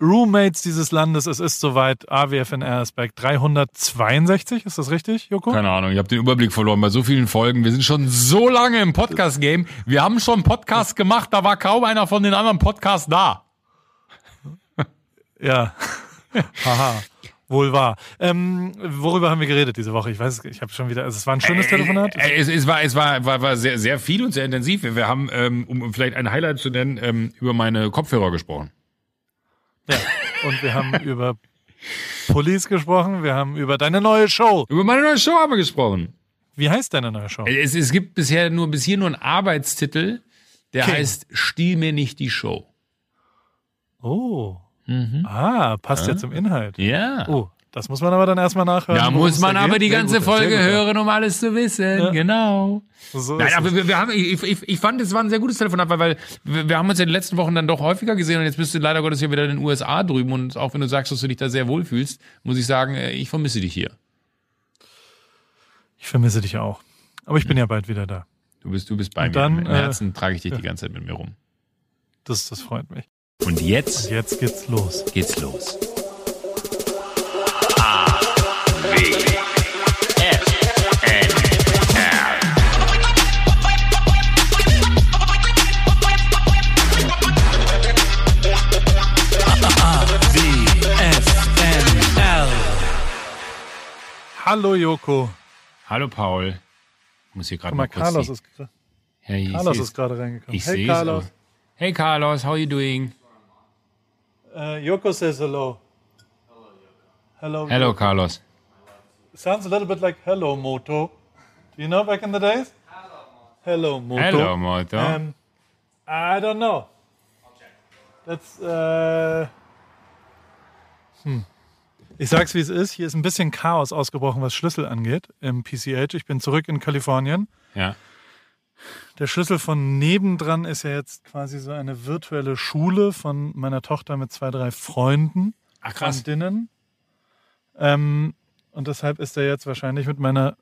Roommates dieses Landes, es ist soweit, AWFNR ist bei 362, ist das richtig, Joko? Keine Ahnung, ich habe den Überblick verloren bei so vielen Folgen. Wir sind schon so lange im Podcast-Game. Wir haben schon Podcast gemacht, da war kaum einer von den anderen Podcasts da. Ja. Haha. Wohl wahr. Ähm, worüber haben wir geredet diese Woche? Ich weiß, ich habe schon wieder. Also es war ein schönes Telefonat. Äh, es, es war, es war, war, war sehr, sehr viel und sehr intensiv. Wir haben, ähm, um vielleicht ein Highlight zu nennen, ähm, über meine Kopfhörer gesprochen. Ja. Und wir haben über Police gesprochen. Wir haben über deine neue Show. Über meine neue Show haben wir gesprochen. Wie heißt deine neue Show? Es, es gibt bisher nur bis hier nur einen Arbeitstitel, der Okay. heißt Stiehl mir nicht die Show. Oh. Mhm. Ah, passt ja zum Inhalt. Ja. Oh, das muss man aber dann erstmal nachhören. Da muss man aber geht. die ganze gut, Folge gut. hören, um alles zu wissen. Ja. Genau. So Nein, aber wir, wir haben, ich, ich, ich fand, es war ein sehr gutes Telefonat, weil, weil wir, wir haben uns in den letzten Wochen dann doch häufiger gesehen und jetzt bist du leider Gottes ja wieder in den USA drüben und auch wenn du sagst, dass du dich da sehr wohlfühlst, muss ich sagen, äh, ich vermisse dich hier. Ich vermisse dich auch. Aber ich bin ja bald wieder da. Du bist, du bist bei Und mir. dann, Im äh, Herzen trage ich dich die ganze Zeit mit mir rum. Das, das freut mich. Und jetzt Jetzt geht's los. geht's los. Hallo Joko. Hallo Paul. Ich muss hier gerade mal, kurz Carlos ist, Ja, Carlos ist gerade reingekommen. Ich hey Carlos. auch. Hey Carlos, how you doing? Uh, Joko says hello. Hello. Hello Joko. Carlos. Sounds a little bit like hello Moto. Do you know back in the days? Hello Moto. Hello Moto. Um, I don't know. That's, äh, hm. Ich sag's wie es ist. Hier ist ein bisschen Chaos ausgebrochen, was Schlüssel angeht im PCH. Ich bin zurück in Kalifornien. ja. Der Schlüssel von nebendran ist ja jetzt quasi so eine virtuelle Schule von meiner Tochter mit zwei, drei Freunden. Ach krass. Freundinnen. Ähm, und deshalb ist er jetzt wahrscheinlich mit meiner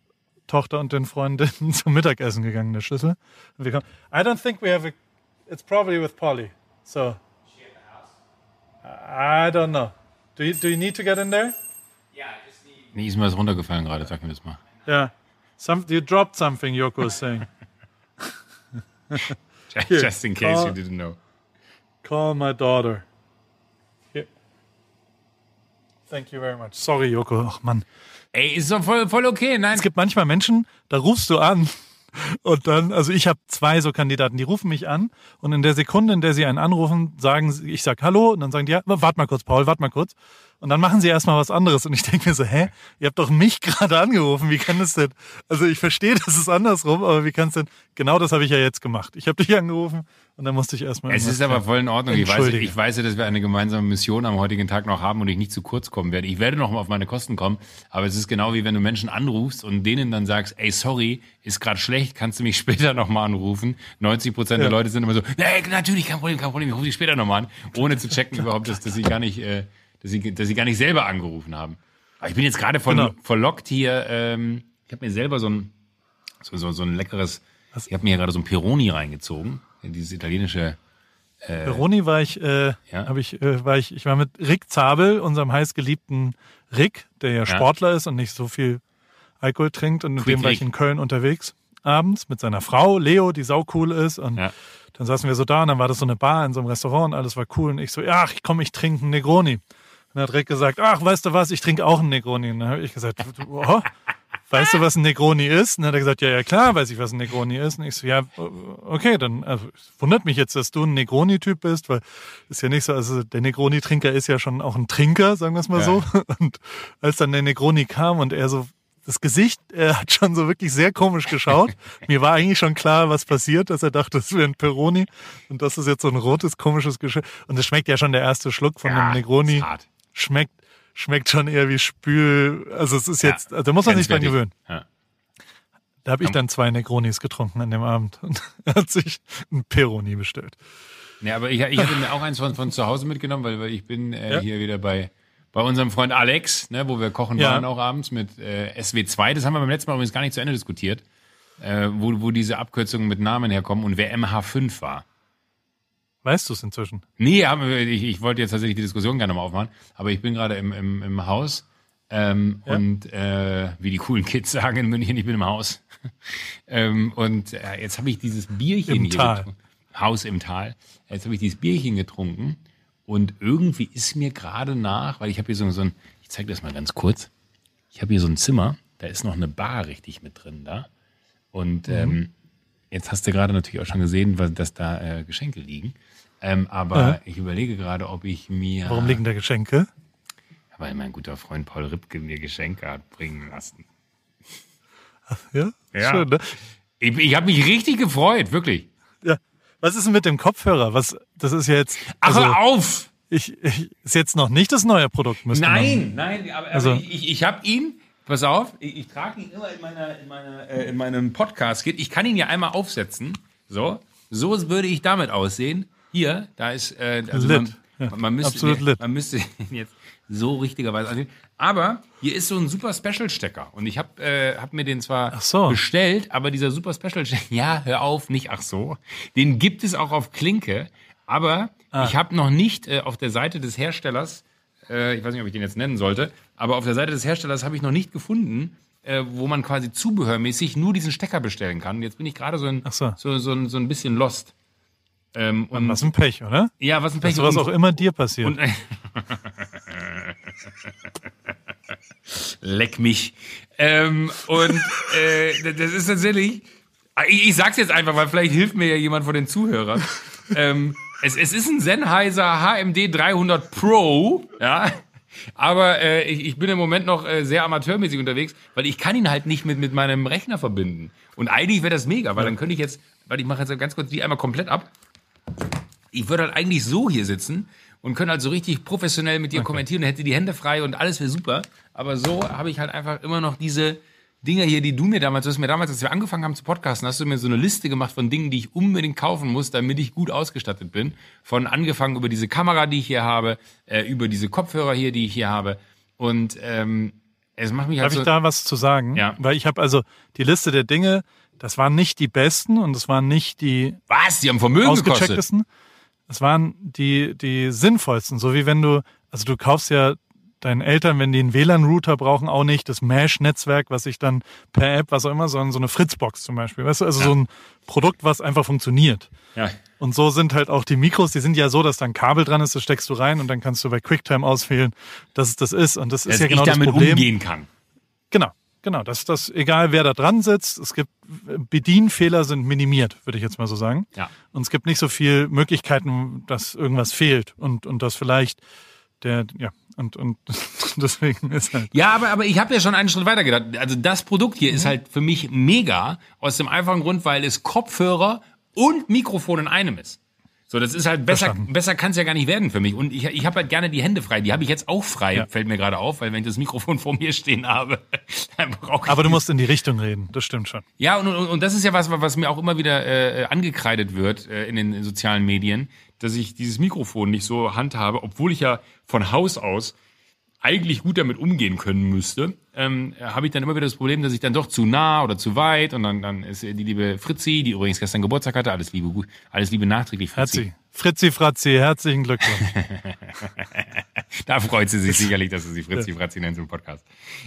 Tochter und den Freundinnen zum Mittagessen gegangen, der Schlüssel. Und wir kommen, I don't think we have a, it's probably with Polly. So. I don't know. Do you, do you need to get in there? Nee, ist mir was runtergefallen gerade, sag mir das mal. Yeah. Some, you dropped something, Yoko is saying. Just in case Call- you didn't know. Call my daughter. Here. Thank you very much. Sorry, Yoko. Ach Mann. Ey, ist doch voll, voll okay. Nein, Es gibt manchmal Menschen, da rufst du an und dann, also ich habe zwei so Kandidaten, die rufen mich an und in der Sekunde, in der sie einen anrufen, sagen sie, ich sag Hallo und dann sagen die, ja, warte mal kurz, Paul, warte mal kurz. Und dann machen sie erstmal was anderes und ich denke mir so, hä, ihr habt doch mich gerade angerufen, wie kann das denn? Also ich verstehe, das ist andersrum, aber wie kann es denn? Genau das habe ich ja jetzt gemacht. Ich habe dich angerufen und dann musste ich erstmal. Es ist aber voll in Ordnung. Ich weiß, ich weiß ja, dass wir eine gemeinsame Mission am heutigen Tag noch haben und ich nicht zu kurz kommen werde. Ich werde noch mal auf meine Kosten kommen, aber es ist genau wie wenn du Menschen anrufst und denen dann sagst, ey, sorry, ist gerade schlecht, kannst du mich später noch mal anrufen? 90 Prozent der Ja. Leute sind immer so, nee, natürlich, kein Problem, kein Problem, ich rufe dich später noch mal an, ohne zu checken überhaupt, dass, dass sie gar nicht, äh, dass sie, dass sie gar nicht selber angerufen haben. Aber ich bin jetzt gerade voll, Genau. verlockt hier. Ähm, ich habe mir selber so ein, so, so, so ein leckeres, ich habe mir hier gerade so ein Peroni reingezogen, dieses italienische Peroni war ich, äh, Ja. habe ich, äh, war ich, ich war mit Rick Zabel, unserem heißgeliebten Rick, der ja, Sportler ist und nicht so viel Alkohol trinkt und mit Quick dem war ich in Köln unterwegs abends mit seiner Frau Leo, die saucool ist und Ja. dann saßen wir so da und dann war das so eine Bar in so einem Restaurant und alles war cool und ich so, ja, ach, komm, ich trinke einen Negroni. Und dann hat Rick gesagt, ach, weißt du was, ich trinke auch einen Negroni. Und dann habe ich gesagt, oh, weißt du, was ein Negroni ist? Und dann hat er gesagt, ja, ja, klar, weiß ich, was ein Negroni ist. Und ich so, ja, okay, dann also, es wundert mich jetzt, dass du ein Negroni-Typ bist, weil ist ja nicht so, also der Negroni-Trinker ist ja schon auch ein Trinker, sagen wir es mal Ja. so. Und als dann der Negroni kam und er so das Gesicht, er hat schon so wirklich sehr komisch geschaut. Mir war eigentlich schon klar, was passiert, dass er dachte, das wäre ein Peroni und das ist jetzt so ein rotes, komisches Geschirr. Und es schmeckt ja schon der erste Schluck von Ja, einem Negroni. ist hart. Schmeckt, schmeckt schon eher wie Spül. Also es ist Ja, jetzt, also da muss man sich dran gewöhnen. Ja. Da habe ich dann zwei Negronis getrunken an dem Abend und hat sich ein Peroni bestellt. Ja, aber ich, ich hatte mir auch eins von, von zu Hause mitgenommen, weil, weil ich bin äh, Ja. hier wieder bei, bei unserem Freund Alex, ne, wo wir kochen Ja. waren auch abends mit äh, SW2. Das haben wir beim letzten Mal übrigens gar nicht zu Ende diskutiert, äh, wo, wo diese Abkürzungen mit Namen herkommen und wer MH5 war. Weißt du es inzwischen? Nee, aber ich, ich wollte jetzt tatsächlich die Diskussion gerne mal aufmachen, aber ich bin gerade im, im, im Haus ähm, Ja. und äh, wie die coolen Kids sagen in München, ich bin im Haus. ähm, und äh, jetzt habe ich dieses Bierchen Im hier Tal. getrunken. Haus im Tal. Jetzt habe ich dieses Bierchen getrunken und irgendwie ist mir gerade nach, weil ich habe hier so, so ein, ich zeige das mal ganz kurz. Ich habe hier so ein Zimmer, da ist noch eine Bar richtig mit drin da. Und Mhm. ähm, jetzt hast du gerade natürlich auch schon gesehen, dass da äh, Geschenke liegen. Ähm, aber Ja. ich überlege gerade, ob ich mir, Warum liegen da Geschenke? weil mein guter Freund Paul Ripke mir Geschenke hat bringen lassen. Ja, Ja. schön, ne? Ich, ich habe mich richtig gefreut, wirklich. Ja. Was ist denn mit dem Kopfhörer? Was, das ist jetzt, Ach, also, hör auf! ich, ich, ist jetzt noch nicht das neue Produkt. Nein, nein, aber, Also- ich, ich habe ihn, pass auf, ich, ich trage ihn immer in, meiner, in, meiner, äh, in meinem Podcast. Ich kann ihn ja einmal aufsetzen. So, so würde ich damit aussehen. Hier, da ist, äh, also Lit. man, Ja, man, müsste, absolut lit. man müsste ihn jetzt so richtigerweise ansehen. Aber hier ist so ein super Special-Stecker. Und ich habe äh, hab mir den zwar so. bestellt, aber dieser super Special-Stecker, ja, hör auf, nicht ach so. Den gibt es auch auf Klinke. Aber Ah. ich habe noch nicht äh, auf der Seite des Herstellers äh, ich weiß nicht, ob ich den jetzt nennen sollte, aber auf der Seite des Herstellers habe ich noch nicht gefunden, äh, wo man quasi zubehörmäßig nur diesen Stecker bestellen kann. Jetzt bin ich gerade so so. so, so, so ein bisschen lost. Ähm, und, Was ein Pech, oder? ja, was ein Dass Pech. sowas und- auch immer dir passiert. und, Leck mich. Ähm, und äh, das ist tatsächlich, ich, ich sag's jetzt einfach, weil vielleicht hilft mir ja jemand von den Zuhörern. ähm, es, es ist ein Sennheiser HMD 300 Pro, ja. Aber äh, ich, ich bin im Moment noch äh, sehr amateurmäßig unterwegs, weil ich kann ihn halt nicht mit, mit meinem Rechner verbinden. Und eigentlich wäre das mega, weil dann könnte ich jetzt, weil ich mache jetzt ganz kurz die einmal komplett ab ich würde halt eigentlich so hier sitzen und könnte halt so richtig professionell mit dir kommentieren und hätte die Hände frei und alles wäre super. Aber so habe ich halt einfach immer noch diese Dinger hier, die du mir damals, du hast mir damals, als wir angefangen haben zu podcasten, hast du mir so eine Liste gemacht von Dingen, die ich unbedingt kaufen muss, damit ich gut ausgestattet bin. Von angefangen über diese Kamera, die ich hier habe, äh, über diese Kopfhörer hier, die ich hier habe. Und ähm, es macht mich halt Darf so. ich da was zu sagen? Ja. Weil ich habe also die Liste der Dinge, das waren nicht die besten und es waren nicht die was? Die haben Vermögen gekostet. ausgechecktesten. Es waren die, die sinnvollsten. So wie wenn du, also du kaufst ja deinen Eltern, wenn die einen WLAN-Router brauchen, auch nicht das Mesh-Netzwerk, was ich dann per App, was auch immer, sondern so eine Fritzbox zum Beispiel. Weißt du, also so ein Produkt, was einfach funktioniert. Ja. Und so sind halt auch die Mikros, die sind ja so, dass da ein Kabel dran ist, das steckst du rein und dann kannst du bei QuickTime auswählen, dass es das ist. Und das ist Dass ja genau ich damit das Problem. umgehen kann. Genau, genau. Dass das, egal wer da dran sitzt, es gibt Bedienfehler sind minimiert, würde ich jetzt mal so sagen. Ja. Und es gibt nicht so viel Möglichkeiten, dass irgendwas fehlt und, und das vielleicht der, ja, und, und deswegen ist halt. Ja, aber, aber ich habe ja schon einen Schritt weiter gedacht. Also das Produkt hier Mhm. ist halt für mich mega, aus dem einfachen Grund, weil es Kopfhörer und Mikrofon in einem ist. So, das ist halt besser, Verstanden. besser kann es ja gar nicht werden für mich. Und ich, ich habe halt gerne die Hände frei. Die habe ich jetzt auch frei, Ja. fällt mir gerade auf, weil wenn ich das Mikrofon vor mir stehen habe, dann brauche ich Aber du musst in die Richtung reden, das stimmt schon. ja, und, und, und das ist ja was, was mir auch immer wieder äh, angekreidet wird äh, in den sozialen Medien, dass ich dieses Mikrofon nicht so handhabe, obwohl ich ja von Haus aus eigentlich gut damit umgehen können müsste, ähm, habe ich dann immer wieder das Problem, dass ich dann doch zu nah oder zu weit und dann, dann ist die liebe Fritzi, die übrigens gestern Geburtstag hatte, alles Liebe, alles Liebe nachträglich, Fritzi. Herzlich. Fritzi Fratzi, herzlichen Glückwunsch. Da freut sie sich sicherlich, dass du sie Fritzi Fratzi nennst im Podcast.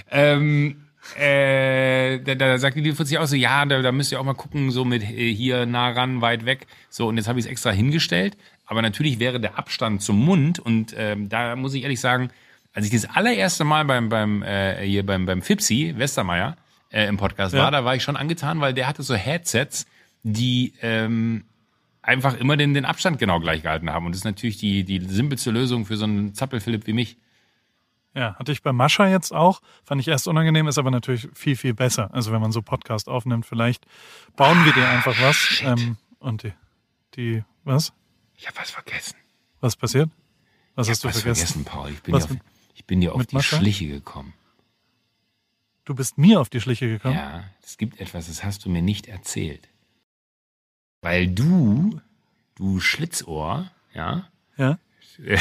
Ähm, äh, da, da sagt die liebe Fritzi auch so, ja, da, da müsst ihr auch mal gucken, so mit äh, hier nah ran, weit weg. So, und jetzt habe ich es extra hingestellt. Aber natürlich wäre der Abstand zum Mund und ähm, da muss ich ehrlich sagen, als ich das allererste Mal beim, beim äh, hier beim, beim Fipsi, Westermeier, äh, im Podcast Ja. war, da war ich schon angetan, weil der hatte so Headsets, die ähm, einfach immer den, den Abstand genau gleich gehalten haben. Und das ist natürlich die, die simpelste Lösung für so einen Zappelphilipp wie mich. Ja, hatte ich bei Mascha jetzt auch. Fand ich erst unangenehm, ist aber natürlich viel, viel besser. Also wenn man so Podcast aufnimmt, vielleicht bauen wir dir einfach was. Ähm, und die, die, was? Ich habe was vergessen. Was passiert? Was Ich hast du hab was vergessen? vergessen, Paul. Ich bin, Was dir auf, ich bin dir auf die Mascha? Schliche gekommen. Du bist mir auf die Schliche gekommen? Ja, es gibt etwas, das hast du mir nicht erzählt. Weil du, du Schlitzohr, ja, Ja?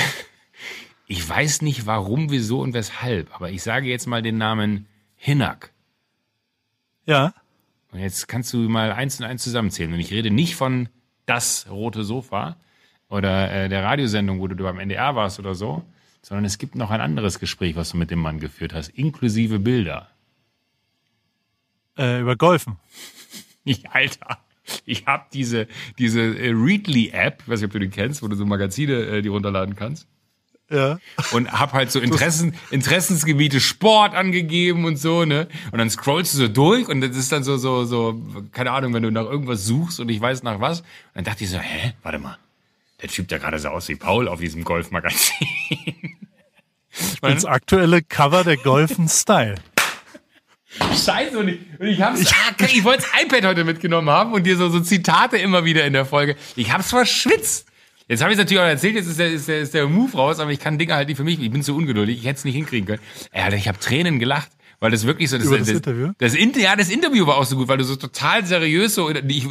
ich weiß nicht warum, wieso und weshalb, aber ich sage jetzt mal den Namen Hinak. Ja? Und jetzt kannst du mal eins und eins zusammenzählen. Und ich rede nicht von das rote Sofa, oder äh, der Radiosendung, wo du beim NDR warst oder so, sondern es gibt noch ein anderes Gespräch, was du mit dem Mann geführt hast, inklusive Bilder. Äh, über Golfen. Ich, Alter, ich habe diese, diese äh, Readly-App, ich weiß nicht, ob du die kennst, wo du so Magazine äh, die runterladen kannst. Ja. Und hab halt so Interessen, Interessensgebiete Sport angegeben und so, ne? Und dann scrollst du so durch und das ist dann so, so, so, keine Ahnung, wenn du nach irgendwas suchst und ich weiß nach was. Und dann dachte ich so, hä, warte mal, der Typ, der gerade so aus wie Paul auf diesem Golfmagazin. Das aktuelle Cover der Golfen Style. Scheiße, und ich, und ich hab's, ah, ich wollte das iPad heute mitgenommen haben und dir so, so Zitate immer wieder in der Folge. Ich hab's verschwitzt. Jetzt habe ich natürlich auch erzählt, jetzt ist der, ist, der, ist der Move raus, aber ich kann Dinge halt nicht für mich, ich bin zu ungeduldig, ich hätte es nicht hinkriegen können. Ey, Alter, ich habe Tränen gelacht, weil das wirklich so... Das, Über das das, Interview? Das, Inter, ja, das Interview war auch so gut, weil du so total seriös so... Ich,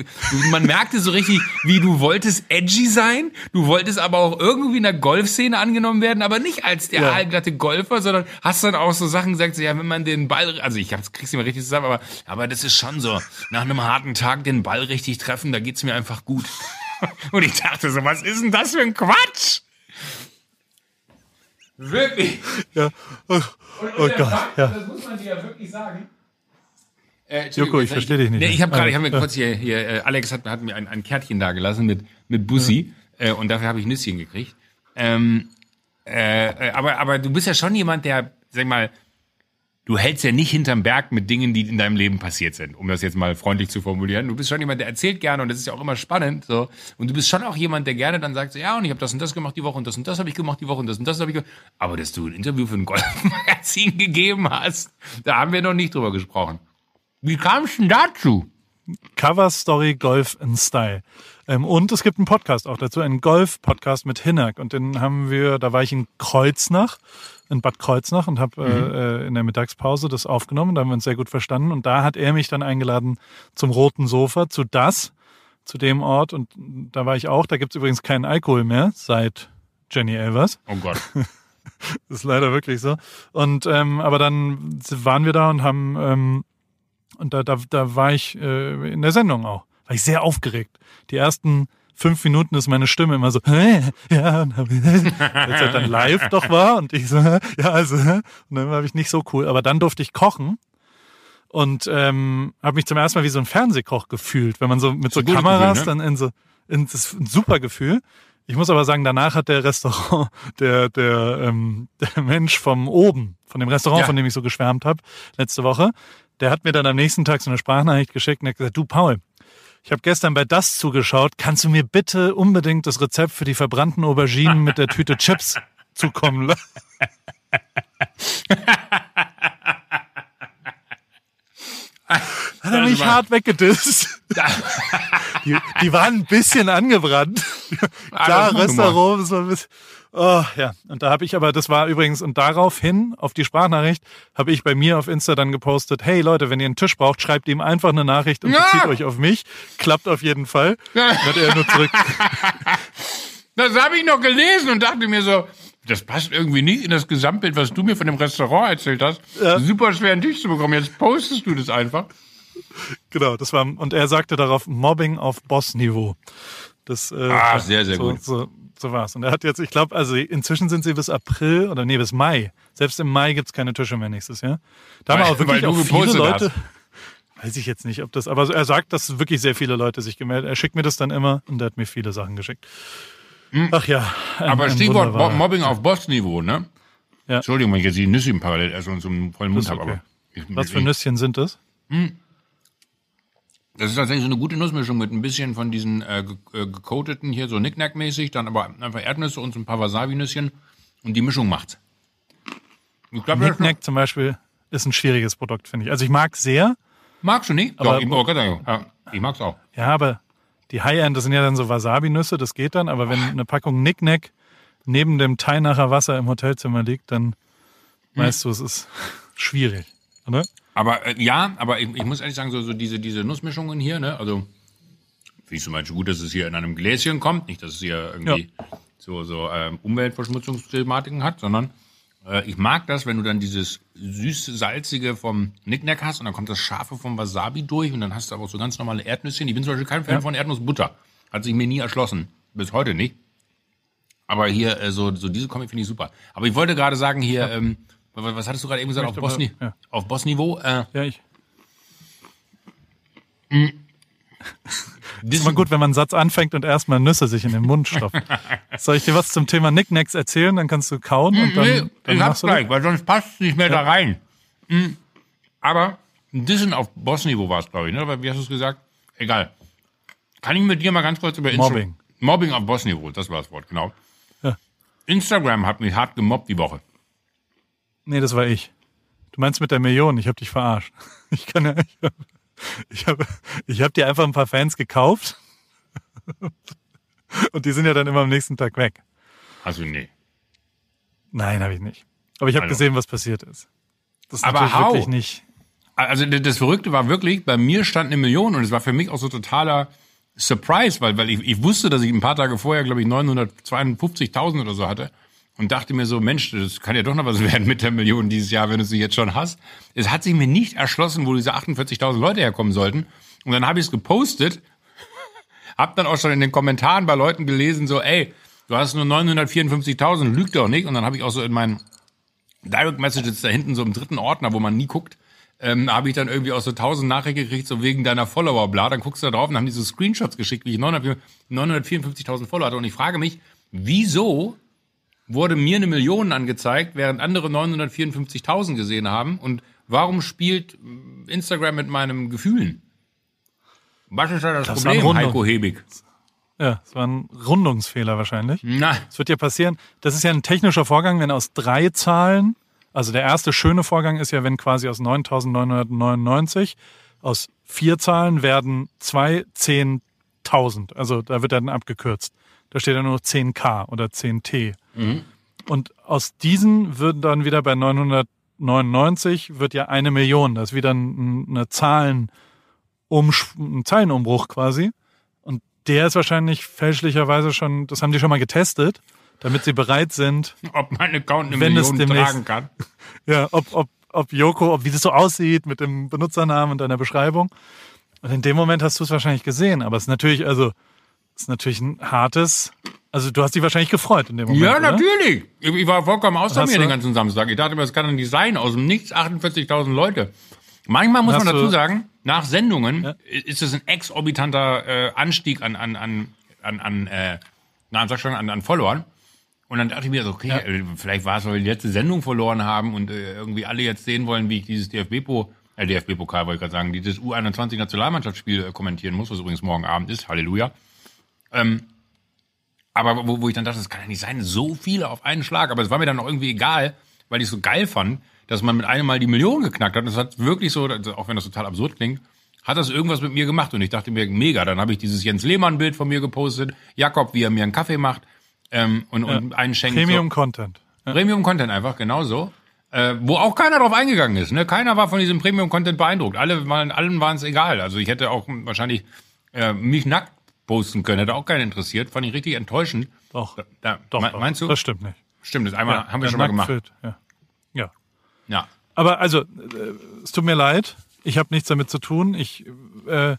man merkte so richtig, wie du wolltest edgy sein, du wolltest aber auch irgendwie in der Golfszene angenommen werden, aber nicht als der Ja. allglatte Golfer, sondern hast dann auch so Sachen gesagt, so, ja, wenn man den Ball... Also ich hab's, krieg's nicht mehr richtig zusammen, aber, aber das ist schon so, nach einem harten Tag den Ball richtig treffen, da geht's mir einfach gut. Und ich dachte so, was ist denn das für ein Quatsch? Wirklich. Ja. Oh, Und, oh Gott. Fakt, Ja. Das muss man dir ja wirklich sagen. Äh, Joko, ich verstehe dich nicht. Nee, ich habe gerade, ich habe mir Ja. kurz hier, hier äh, Alex hat, hat mir ein, ein Kärtchen da gelassen mit, mit Bussi äh, und dafür habe ich Nüsschen gekriegt. Ähm, äh, äh, aber, aber du bist ja schon jemand, der, sag mal, du hältst ja nicht hinterm Berg mit Dingen, die in deinem Leben passiert sind, um das jetzt mal freundlich zu formulieren. Du bist schon jemand, der erzählt gerne und das ist ja auch immer spannend. So. Und du bist schon auch jemand, der gerne dann sagt, so, ja, und ich habe das und das gemacht die Woche und das und das habe ich gemacht die Woche und das und das habe ich gemacht. Aber dass du ein Interview für ein Golfmagazin gegeben hast, da haben wir noch nicht drüber gesprochen. Wie kam es denn dazu? Cover Story Golf in Style. Ähm, und es gibt einen Podcast auch dazu, einen Golf-Podcast mit Hinnack. Und den haben wir, da war ich in Kreuznach, in Bad Kreuznach und habe äh, äh, in der Mittagspause das aufgenommen. Da haben wir uns sehr gut verstanden. Und da hat er mich dann eingeladen zum Roten Sofa, zu das, zu dem Ort. Und da war ich auch. Da gibt's übrigens keinen Alkohol mehr seit Jenny Elvers. Oh Gott. Das ist leider wirklich so. Und ähm, aber dann waren wir da und haben ähm, und da, da, da war ich äh, in der Sendung auch. War ich sehr aufgeregt. Die ersten fünf Minuten ist meine Stimme immer so, hä? ja, und als er dann live doch war und ich so, ja, also, und dann war ich nicht so cool. Aber dann durfte ich kochen und ähm, habe mich zum ersten Mal wie so ein Fernsehkoch gefühlt, wenn man so mit so Kameras Gefühl, ne? dann in so, in, das ist ein super Gefühl. Ich muss aber sagen, danach hat der Restaurant, der, der, ähm, der Mensch vom oben, von dem Restaurant, Ja. von dem ich so geschwärmt habe, letzte Woche, der hat mir dann am nächsten Tag so eine Sprachnachricht geschickt und hat gesagt, du Paul, ich habe gestern bei das zugeschaut, kannst du mir bitte unbedingt das Rezept für die verbrannten Auberginen mit der Tüte Chips zukommen lassen? Hat er mich hart weggedisst. Die, die waren ein bisschen angebrannt. Klar, Restaurant ist ein bisschen. Oh, ja. Und da habe ich aber, das war übrigens, und daraufhin, auf die Sprachnachricht, habe ich bei mir auf Insta dann gepostet, hey Leute, wenn ihr einen Tisch braucht, schreibt ihm einfach eine Nachricht und Ja. bezieht euch auf mich. Klappt auf jeden Fall. Ja. Hat er nur zurück. Das habe ich noch gelesen und dachte mir so, das passt irgendwie nicht in das Gesamtbild, was du mir von dem Restaurant erzählt hast. Ja. Super schwer einen Tisch zu bekommen. Jetzt postest du das einfach. Genau, das war, und er sagte darauf Mobbing auf Boss-Niveau. Das, äh, Ah, sehr, sehr so, gut. So, so war's. Und er hat jetzt, ich glaube, also inzwischen sind sie bis April oder nee, bis Mai. Selbst im Mai gibt's keine Tische mehr nächstes Jahr. Da haben Weil- aber wirklich weil du auch viele Leute. hast. Weiß ich jetzt nicht, ob das, aber er sagt, dass wirklich sehr viele Leute sich gemeldet. Er schickt mir das dann immer und er hat mir viele Sachen geschickt. Ach ja. ein- Hm. Aber ein Stichwort wunderbarer- Mo- Mobbing auf Boss-Niveau, ne? Ja. Entschuldigung, wenn ich jetzt die Nüsse im Parallel esse und so einen vollen Mund habe, okay. aber. Ich, Was für Nüsschen sind das? Das ist tatsächlich so eine gute Nussmischung mit ein bisschen von diesen äh, ge- äh, gecoateten hier, so Knickknack-mäßig, dann aber einfach Erdnüsse und so ein paar Wasabi-Nüsschen. Und die Mischung macht's. Ich Knickknack zum Beispiel ist ein schwieriges Produkt, finde ich. Also ich mag sehr, magst du nicht? Aber- Doch, ich, oh ja, ich mag's auch. Ja, aber die High-End, das sind ja dann so Wasabi-Nüsse, das geht dann. Aber wenn eine Packung Nicknack neben dem Teinacher Wasser im Hotelzimmer liegt, dann weißt du, es ist schwierig, oder? Aber äh, ja, aber ich, ich muss ehrlich sagen, so, so diese, diese Nussmischungen hier, ne, also finde ich zum Beispiel gut, dass es hier in einem Gläschen kommt, nicht, dass es hier irgendwie so, so ähm, Umweltverschmutzungsthematiken hat, sondern äh, ich mag das, wenn du dann dieses süß-salzige vom Nicknack hast und dann kommt das Scharfe vom Wasabi durch und dann hast du aber auch so ganz normale Erdnüsschen. Ich bin zum Beispiel kein Fan von Erdnussbutter. Hat sich mir nie erschlossen. Bis heute nicht. Aber hier, äh, so, so diese Comic finde ich super. Aber ich wollte gerade sagen, hier, ähm, was hattest du gerade eben gesagt, auf, aber- ja. auf Bossniveau? Äh, Ja, ich. das Ist mal gut, wenn man einen Satz anfängt und erstmal Nüsse sich in den Mund stopft. Soll ich dir was zum Thema Nicknacks erzählen? Dann kannst du kauen und dann, nee, dann ich hab's machst du gleich, weil sonst passt es nicht mehr da rein. Mhm. Aber ein Dissen auf Bossniveau war es, glaube ich, ne? Wie hast du es gesagt? Egal. Kann ich mit dir mal ganz kurz über Insta- Mobbing. Mobbing auf Bossniveau, das war das Wort, genau. Ja. Instagram hat mich hart gemobbt die Woche. Nee, das war ich. Du meinst mit der Million, ich habe dich verarscht. Ich kann ja, ich habe ich hab, ich hab dir einfach ein paar Fans gekauft und die sind ja dann immer am nächsten Tag weg. Also nee. Nein, habe ich nicht. Aber ich habe gesehen, was passiert ist. Das ist Aber natürlich how? wirklich nicht. Also das Verrückte war wirklich, bei mir stand eine Million und es war für mich auch so totaler Surprise, weil, weil ich, ich wusste, dass ich ein paar Tage vorher, glaube ich, 952.000 oder so hatte und dachte mir so, Mensch, das kann ja doch noch was werden mit der Million dieses Jahr, wenn du sie jetzt schon hast. Es hat sich mir nicht erschlossen, wo diese 48.000 Leute herkommen sollten. Und dann habe ich es gepostet, hab dann auch schon in den Kommentaren bei Leuten gelesen, so, ey, du hast nur 954.000, lügt doch nicht. Und dann habe ich auch so in meinen Direct Messages da hinten so im dritten Ordner, wo man nie guckt, ähm, habe ich dann irgendwie auch so tausend Nachrichten gekriegt, so wegen deiner Follower, bla. Dann guckst du da drauf und haben die so Screenshots geschickt, wie ich 900 954.000 Follower hatte. Und ich frage mich, wieso wurde mir eine Million angezeigt, während andere 954.000 gesehen haben? Und warum spielt Instagram mit meinen Gefühlen? Was ist da das, Das Problem. Heiko Hebig? Ja, es war ein Rundungsfehler wahrscheinlich. Na, Es wird ja passieren, das ist ja ein technischer Vorgang, wenn aus drei Zahlen, also der erste schöne Vorgang ist ja, wenn quasi aus 9999 aus vier Zahlen werden zwei 10.000. Also da wird dann abgekürzt. Da steht dann nur 10k oder 10t. Und aus diesen würden dann wieder bei 999 wird ja eine Million. Das ist wieder ein, eine Zahlen, ein Zeilenumbruch quasi. Und der ist wahrscheinlich fälschlicherweise schon, das haben die schon mal getestet, damit sie bereit sind, ob mein Account eine Wenn es Million demnächst- tragen kann. ja, ob, ob, ob Joko, ob wie das so aussieht mit dem Benutzernamen und deiner Beschreibung. Und in dem Moment hast du es wahrscheinlich gesehen, aber es ist natürlich, also, es ist natürlich ein hartes, also du hast dich wahrscheinlich gefreut in dem Moment. Ja, oder? natürlich. Ich, ich war vollkommen außer mir den ganzen Samstag. Ich dachte mir, das kann doch nicht sein. Aus dem Nichts 48.000 Leute. Manchmal muss Hast man dazu sagen, nach Sendungen ist es ein exorbitanter äh, Anstieg an, an, an, an, an, äh, na, sag schon, an, an Followern. Und dann dachte ich mir so, okay, äh, vielleicht war es, weil wir die letzte Sendung verloren haben und äh, irgendwie alle jetzt sehen wollen, wie ich dieses DFB-Po, äh, DFB-Pokal wollte ich gerade sagen, dieses U21-Nationalmannschaftsspiel äh, kommentieren muss, was übrigens morgen Abend ist. Halleluja. Ähm, aber wo, wo ich dann dachte, das kann ja nicht sein, so viele auf einen Schlag. Aber es war mir dann auch irgendwie egal, weil ich es so geil fand, dass man mit einem Mal die Million geknackt hat. Und das hat wirklich so, also auch wenn das total absurd klingt, hat das irgendwas mit mir gemacht. Und ich dachte mir, mega. Dann habe ich dieses Jens Lehmann-Bild von mir gepostet, Jakob, wie er mir einen Kaffee macht ähm, und, und einen schenkt. Premium So. Content. Premium Content einfach, genau so. Äh, wo auch keiner drauf eingegangen ist. Ne? Keiner war von diesem Premium Content beeindruckt. Alle waren, allen waren es egal. Also ich hätte auch wahrscheinlich äh, mich nackt posten können, hätte auch keinen interessiert. Fand ich richtig enttäuschend. Doch, Da, doch, me-. Meinst du? Das stimmt nicht. Stimmt, das einmal haben wir schon mal gemacht. Nacktfilm, Ja. ja. Ja. Aber also, äh, es tut mir leid, ich habe nichts damit zu tun. Ich, äh,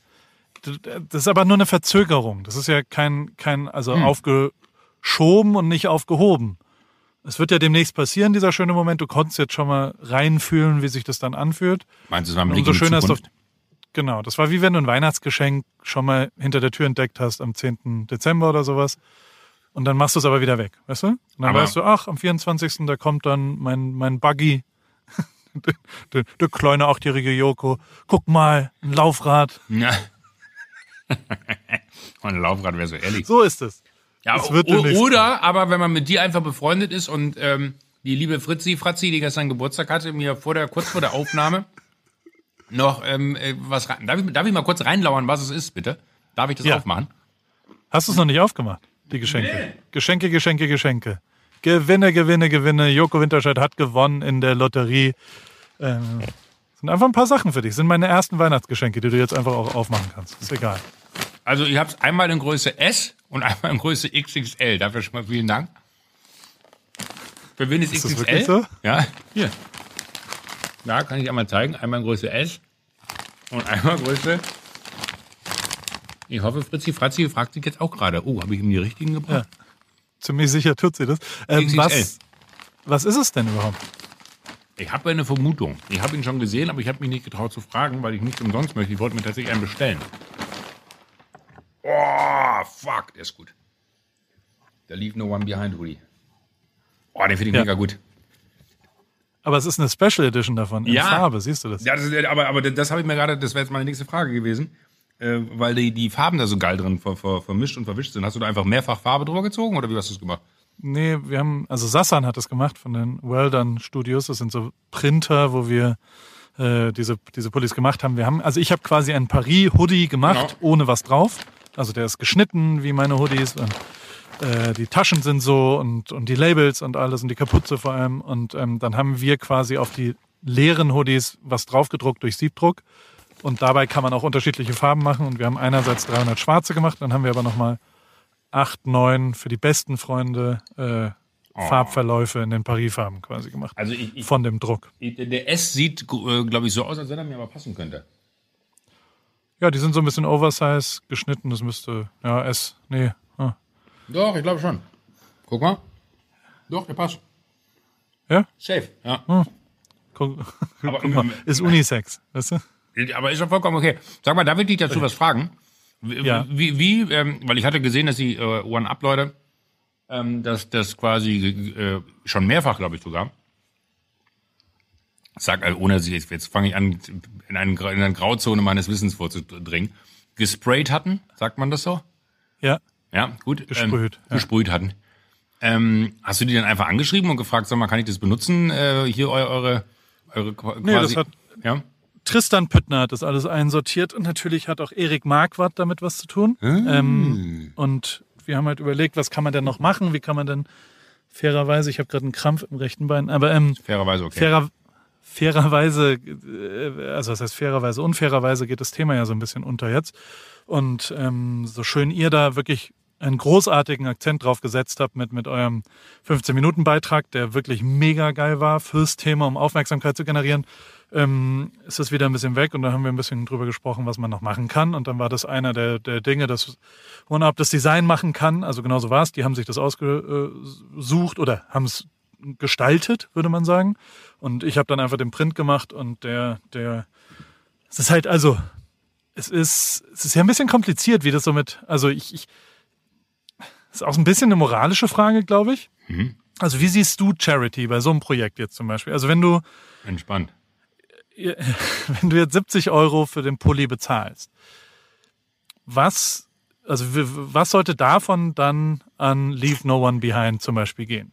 das ist aber nur eine Verzögerung. Das ist ja kein, kein also Hm. aufgeschoben und nicht aufgehoben. Es wird ja demnächst passieren, dieser schöne Moment. Du konntest jetzt schon mal reinfühlen, wie sich das dann anfühlt. Meinst du, es war ein Blick in die Zukunft? Genau, das war wie wenn du ein Weihnachtsgeschenk schon mal hinter der Tür entdeckt hast am 10. Dezember oder sowas. Und dann machst du es aber wieder weg, weißt du? Und dann Aber- weißt du, ach, am 24. da kommt dann mein, mein Buggy, der, der, kleine achtjährige Joko. Guck mal, ein Laufrad. Ja. Ein Laufrad wäre so ehrlich. So ist es. Ja, Es wird oder, aber wenn man mit dir einfach befreundet ist und ähm, die liebe Fritzi, Fratzi, die gestern Geburtstag hatte, mir vor der, kurz vor der Aufnahme noch ähm, äh, was rein. Darf ich, darf ich mal kurz reinlauern, was es ist, bitte? Darf ich das Ja. aufmachen? Hast du es noch nicht aufgemacht, die Geschenke? Geschenke, Geschenke, Geschenke. Gewinne, Gewinne, Gewinne. Joko Winterscheid hat gewonnen in der Lotterie. Ähm, sind einfach ein paar Sachen für dich. Sind meine ersten Weihnachtsgeschenke, die du jetzt einfach auch aufmachen kannst. Ist egal. Also ich habe es einmal in Größe S und einmal in Größe XXL. Dafür schon mal vielen Dank. Für wen ist, Ist das XXL? wirklich so? Ja, hier. Da kann ich einmal zeigen. Einmal in Größe S und einmal Größe. Ich hoffe, Fritzi Fratzi fragt sich jetzt auch gerade. Oh, habe ich ihm die richtigen gebracht? ziemlich sicher tut sie das. Ähm, was, was ist es denn überhaupt? Ich habe eine Vermutung. Ich habe ihn schon gesehen, aber ich habe mich nicht getraut zu fragen, weil ich nicht umsonst möchte. Ich wollte mir tatsächlich einen bestellen. Oh, fuck, der ist gut. Der lief no one behind Hoodie. Oh, den finde ich Ja. mega gut. Aber es ist eine Special Edition davon in Ja. Farbe, siehst du das? Ja, das aber, aber das habe ich mir gerade, das wäre jetzt meine nächste Frage gewesen, äh, weil die, die Farben da so geil drin ver, ver, vermischt und verwischt sind. Hast du da einfach mehrfach Farbe drüber gezogen oder wie hast du es gemacht? Nee, wir haben, also Sassan hat das gemacht von den Well Done Studios. Das sind so Printer, wo wir äh, diese, diese Pullis gemacht haben. Wir haben, also ich habe quasi einen Paris-Hoodie gemacht, Genau. ohne was drauf. Also der ist geschnitten wie meine Hoodies und äh, die Taschen sind so und, und die Labels und alles und die Kapuze vor allem. Und ähm, dann haben wir quasi auf die leeren Hoodies was draufgedruckt durch Siebdruck. Und dabei kann man auch unterschiedliche Farben machen. Und wir haben einerseits 300 schwarze gemacht, dann haben wir aber nochmal acht, neun für die besten Freunde äh, Farbverläufe in den Paris-Farben quasi gemacht. Also ich, ich, Von dem Druck. der der S sieht, äh, glaube ich, so aus, als wenn er mir aber passen könnte. Ja, die sind so ein bisschen Oversize geschnitten. Das müsste, ja, S, nee. Doch, ich glaube schon. Guck mal. Doch, der passt. Ja? Safe. Ja. Guck, Aber- guck mal, ist Unisex, weißt du? Aber ist ja vollkommen okay. Sag mal, darf ich dich dazu was fragen? Wie, Ja. wie, wie ähm, weil ich hatte gesehen, dass die äh, One-Up-Leute ähm, dass das quasi äh, schon mehrfach, glaube ich sogar, sag, äh, ohne dass ich jetzt, jetzt fange ich an, in, einen, in eine Grauzone meines Wissens vorzudringen, gesprayt hatten, sagt man das so? Ja. Ja, gut. Gesprüht, Ähm, ja. Gesprüht hatten. Ähm, hast du die dann einfach angeschrieben und gefragt, sag mal, kann ich das benutzen? Äh, hier eu, eure, eure qu- Nee, das quasi. hat- ja? Tristan Püttner hat das alles einsortiert und natürlich hat auch Erik Marquardt damit was zu tun. Ähm, und wir haben halt überlegt, was kann man denn noch machen? Wie kann man denn fairerweise, ich habe gerade einen Krampf im rechten Bein, aber ähm, Fairerweise okay. fairer, fairerweise, äh, also was heißt fairerweise, unfairerweise geht das Thema ja so ein bisschen unter jetzt. Und ähm, so schön ihr da wirklich einen großartigen Akzent drauf gesetzt habt mit, mit eurem 15-Minuten-Beitrag, der wirklich mega geil war fürs Thema, um Aufmerksamkeit zu generieren, ähm, ist das wieder ein bisschen weg und da haben wir ein bisschen drüber gesprochen, was man noch machen kann. Und dann war das einer der, der Dinge, dass OneUp das Design machen kann. Also genau so war es. Die haben sich das ausgesucht oder haben es gestaltet, würde man sagen. Und ich habe dann einfach den Print gemacht und der, der, es ist halt, also, es ist, es ist ja ein bisschen kompliziert, wie das so mit, also ich, ich ist auch ein bisschen eine moralische Frage, glaube ich. Also wie siehst du Charity bei so einem Projekt jetzt zum Beispiel? Also wenn du, Entspannt. wenn du jetzt 70 Euro für den Pulli bezahlst, was, also was sollte davon dann an Leave No One Behind zum Beispiel gehen?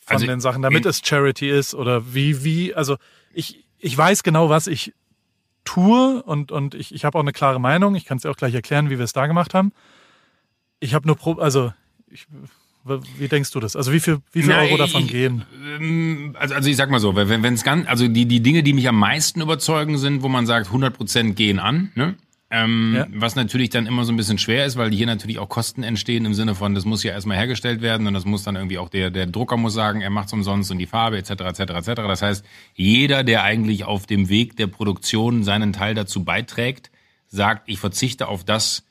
Von Also den Sachen, damit es Charity ist oder wie, wie, also ich, ich weiß genau, was ich tue und, und ich, ich habe auch eine klare Meinung. Ich kann es dir auch gleich erklären, wie wir es da gemacht haben. Ich habe nur, Pro also, ich, wie denkst du das? Also wie viel, wie viel Na, Euro davon ich- gehen? Ähm, Also, also ich sag mal so, wenn wenn es ganz, also die die Dinge, die mich am meisten überzeugen, sind, wo man sagt, 100% gehen an. Ne? Ähm, Ja. Was natürlich dann immer so ein bisschen schwer ist, weil hier natürlich auch Kosten entstehen im Sinne von, das muss ja erstmal hergestellt werden und das muss dann irgendwie auch der der Drucker muss sagen, er macht's umsonst und die Farbe etc. etc. etc. Das heißt, jeder, der eigentlich auf dem Weg der Produktion seinen Teil dazu beiträgt, sagt, ich verzichte auf das,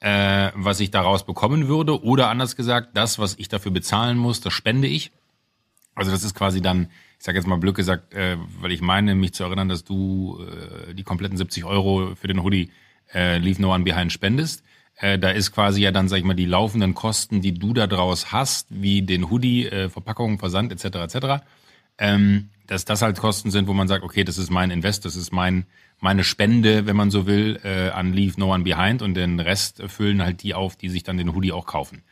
äh, was ich daraus bekommen würde oder anders gesagt, das, was ich dafür bezahlen muss, das spende ich. Also das ist quasi dann, ich sage jetzt mal blöd gesagt, äh, weil ich meine, mich zu erinnern, dass du äh, die kompletten 70 Euro für den Hoodie äh, Leave No One Behind spendest. Äh, da ist quasi ja dann, sag ich mal, die laufenden Kosten, die du da draus hast, wie den Hoodie, äh, Verpackung, Versand etc. etc. Ähm, dass das halt Kosten sind, wo man sagt, okay, das ist mein Invest, das ist mein meine Spende, wenn man so will, äh, an Leave No One Behind und den Rest füllen halt die auf, die sich dann den Hoodie auch kaufen.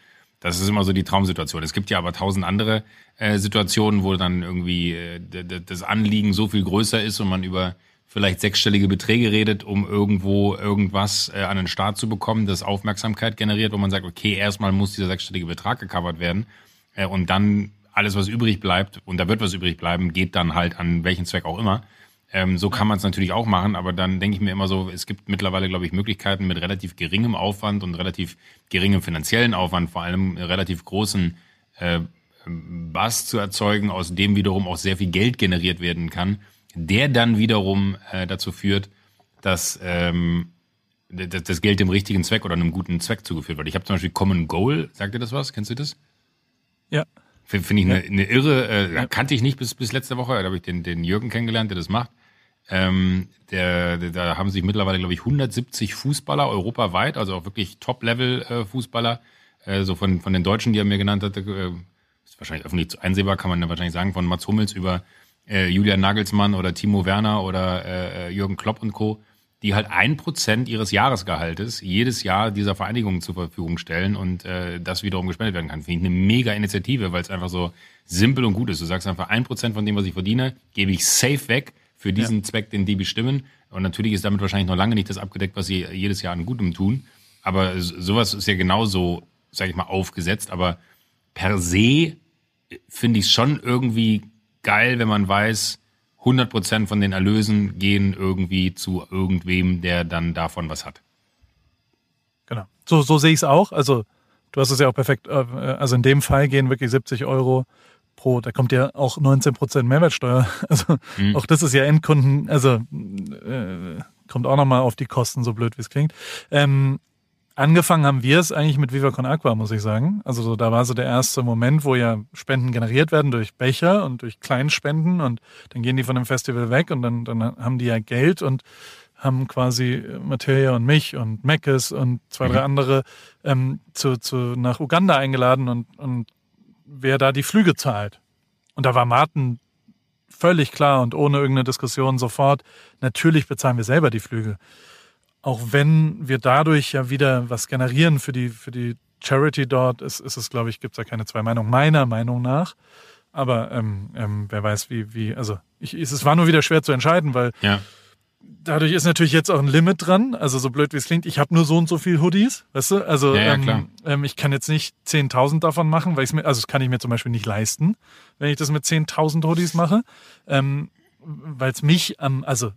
Das ist immer so die Traumsituation. Es gibt ja aber tausend andere äh, Situationen, wo dann irgendwie äh, das Anliegen so viel größer ist und man über vielleicht sechsstellige Beträge redet, um irgendwo irgendwas äh, an den Start zu bekommen, das Aufmerksamkeit generiert, wo man sagt, okay, erstmal muss dieser sechsstellige Betrag gecovert werden äh, und dann alles, was übrig bleibt, und da wird was übrig bleiben, geht dann halt an welchen Zweck auch immer. Ähm, so kann man es natürlich auch machen, aber dann denke ich mir immer so, es gibt mittlerweile, glaube ich, Möglichkeiten mit relativ geringem Aufwand und relativ geringem finanziellen Aufwand, vor allem relativ großen äh, Bass zu erzeugen, aus dem wiederum auch sehr viel Geld generiert werden kann, der dann wiederum äh, dazu führt, dass ähm, das, Geld dem richtigen Zweck oder einem guten Zweck zugeführt wird. Ich habe zum Beispiel Common Goal, sagt ihr das was? Kennst du das? Ja. Finde ich eine, eine irre, äh, ja. kannte ich nicht bis, bis letzte Woche, da habe ich den, den Jürgen kennengelernt, der das macht. Ähm, der, der, da haben sich mittlerweile, glaube ich, 170 Fußballer europaweit, also auch wirklich Top-Level-Fußballer, äh, so von, von den Deutschen, die er mir genannt hatte, äh, ist wahrscheinlich öffentlich einsehbar, kann man ja wahrscheinlich sagen, von Mats Hummels über äh, Julian Nagelsmann oder Timo Werner oder äh, Jürgen Klopp und Co., die halt ein Prozent ihres Jahresgehaltes jedes Jahr dieser Vereinigung zur Verfügung stellen und äh, das wiederum gespendet werden kann. Finde ich eine mega Initiative, weil es einfach so simpel und gut ist. Du sagst einfach, ein Prozent von dem, was ich verdiene, gebe ich safe weg für diesen ja. Zweck, den die bestimmen. Und natürlich ist damit wahrscheinlich noch lange nicht das abgedeckt, was sie jedes Jahr an Gutem tun. Aber sowas ist ja genauso, sage ich mal, aufgesetzt. Aber per se finde ich es schon irgendwie geil, wenn man weiß, 100 Prozent von den Erlösen gehen irgendwie zu irgendwem, der dann davon was hat. Genau. So, so sehe ich es auch. Also, du hast es ja auch perfekt. Äh, also, in dem Fall gehen wirklich 70 Euro pro, da kommt ja auch 19 Prozent Mehrwertsteuer. Also, mhm. auch das ist ja Endkunden, also, äh, kommt auch nochmal auf die Kosten, so blöd wie es klingt. Ähm, Angefangen haben wir es eigentlich mit Viva Con Aqua, muss ich sagen. Also so, da war so der erste Moment, wo ja Spenden generiert werden durch Becher und durch Kleinspenden und dann gehen die von dem Festival weg und dann, dann haben die ja Geld und haben quasi Materia und mich und Meckes und zwei, drei mhm. andere ähm, zu, zu, nach Uganda eingeladen und, und wer da die Flüge zahlt. Und da war Martin völlig klar und ohne irgendeine Diskussion sofort, natürlich bezahlen wir selber die Flüge auch wenn wir dadurch ja wieder was generieren für die, für die Charity dort, ist, ist es, glaube ich, gibt es da keine zwei Meinungen, meiner Meinung nach. Aber ähm, ähm, wer weiß, wie, wie, also ich, es war nur wieder schwer zu entscheiden, weil ja. Dadurch ist natürlich jetzt auch ein Limit dran. Also so blöd wie es klingt, ich habe nur so und so viel Hoodies, weißt du? Also ja, ja, ähm, ähm, ich kann jetzt nicht 10.000 davon machen, weil ich mir, also das kann ich mir zum Beispiel nicht leisten, wenn ich das mit 10.000 Hoodies mache. Ähm, weil es mich am, also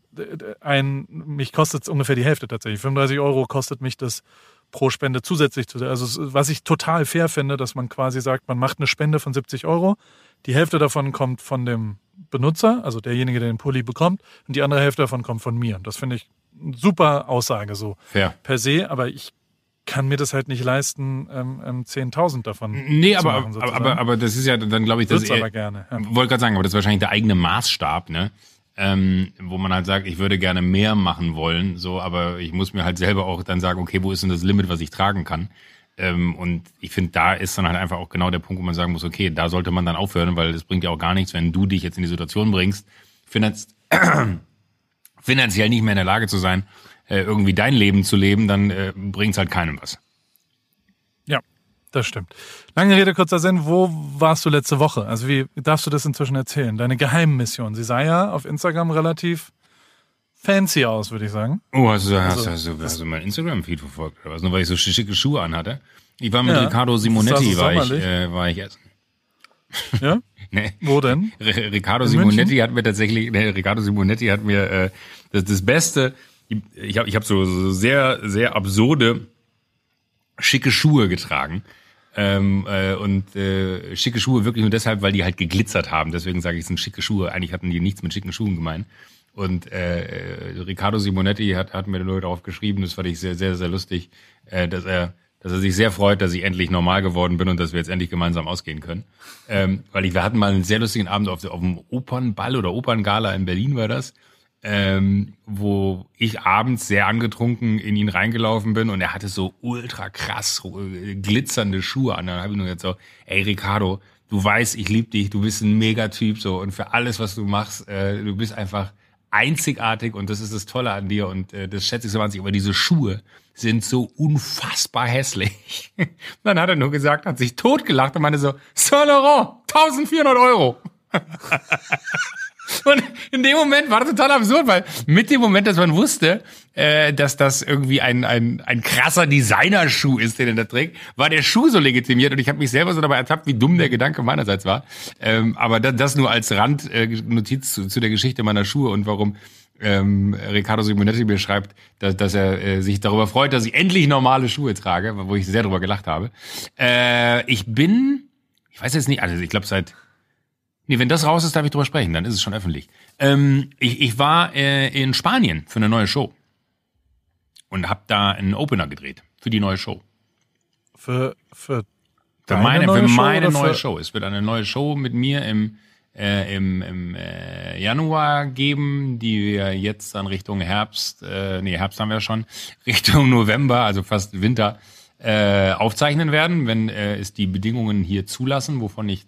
ein, mich kostet es ungefähr die Hälfte tatsächlich. 35 Euro kostet mich das pro Spende zusätzlich zu der. Also was ich total fair finde, dass man quasi sagt, man macht eine Spende von 70 Euro, die Hälfte davon kommt von dem Benutzer, also derjenige, der den Pulli bekommt, und die andere Hälfte davon kommt von mir. Das finde ich eine super Aussage so fair. per se, aber ich kann mir das halt nicht leisten, ähm, ähm, 10.000 davon nee, zu aber, machen. Nee, aber, aber, das ist ja dann, glaube ich, das ist aber gerne. Ja. Wollte gerade sagen, aber das ist wahrscheinlich der eigene Maßstab, ne? Ähm, wo man halt sagt, ich würde gerne mehr machen wollen, so, aber ich muss mir halt selber auch dann sagen, okay, wo ist denn das Limit, was ich tragen kann? Ähm, und ich finde, da ist dann halt einfach auch genau der Punkt, wo man sagen muss, okay, da sollte man dann aufhören, weil es bringt ja auch gar nichts, wenn du dich jetzt in die Situation bringst, finanz finanziell nicht mehr in der Lage zu sein, äh, irgendwie dein Leben zu leben, dann äh, bringt es halt keinem was. Ja, das stimmt. Lange Rede, kurzer Sinn, wo warst du letzte Woche? Also wie darfst du das inzwischen erzählen? Deine Geheimmission. Sie sah ja auf Instagram relativ fancy aus, würde ich sagen. Oh, hast du, hast, also, hast, du, hast du mein Instagram-Feed verfolgt oder was? Nur weil ich so schicke Schuhe anhatte. Ich war mit ja, Riccardo Simonetti, war ich, äh, war ich essen. Ja? nee. Wo denn? R Riccardo In Simonetti München? hat mir tatsächlich, nee, Riccardo Simonetti hat mir äh, das, das beste ich habe ich hab so, so sehr, sehr absurde, schicke Schuhe getragen. Ähm, äh, und äh, schicke Schuhe wirklich nur deshalb, weil die halt geglitzert haben. Deswegen sage ich, es sind schicke Schuhe. Eigentlich hatten die nichts mit schicken Schuhen gemeint. Und äh, äh Riccardo Simonetti hat, hat mir nur darauf geschrieben, das fand ich sehr, sehr, sehr lustig, äh, dass er dass er sich sehr freut, dass ich endlich normal geworden bin und dass wir jetzt endlich gemeinsam ausgehen können. Ähm, weil ich, wir hatten mal einen sehr lustigen Abend auf, auf dem Opernball oder Operngala in Berlin war das ähm, wo ich abends sehr angetrunken in ihn reingelaufen bin und er hatte so ultra krass äh, glitzernde Schuhe an. Dann habe ich nur gesagt so, ey Ricardo, du weißt, ich liebe dich, du bist ein Megatyp so und für alles, was du machst, äh, du bist einfach einzigartig und das ist das Tolle an dir und äh, das schätze ich so wahnsinnig. Aber diese Schuhe sind so unfassbar hässlich. Dann hat er nur gesagt, hat sich totgelacht und meinte so, Saint Laurent, 1400 Euro. Und in dem Moment war das total absurd, weil mit dem Moment, dass man wusste, äh, dass das irgendwie ein, ein, ein krasser Designerschuh ist, den er da trägt, war der Schuh so legitimiert und ich habe mich selber so dabei ertappt, wie dumm der Gedanke meinerseits war. Ähm, aber das, das nur als Randnotiz zu, zu der Geschichte meiner Schuhe und warum ähm, Riccardo Simonetti mir schreibt, dass, dass er äh, sich darüber freut, dass ich endlich normale Schuhe trage, wo ich sehr darüber gelacht habe. Äh, ich bin, ich weiß jetzt nicht, also ich glaube seit Nee, wenn das raus ist, darf ich drüber sprechen, dann ist es schon öffentlich. Ähm, ich, ich war äh, in Spanien für eine neue Show. und habe da einen Opener gedreht für die neue Show. Für, für, Für meine, neue für Show meine neue für- Show. Es wird eine neue Show mit mir im, äh, im, im äh, Januar geben, die wir jetzt dann Richtung Herbst, äh, nee, Herbst haben wir schon, Richtung November, also fast Winter, äh, aufzeichnen werden, wenn äh, es die Bedingungen hier zulassen, wovon ich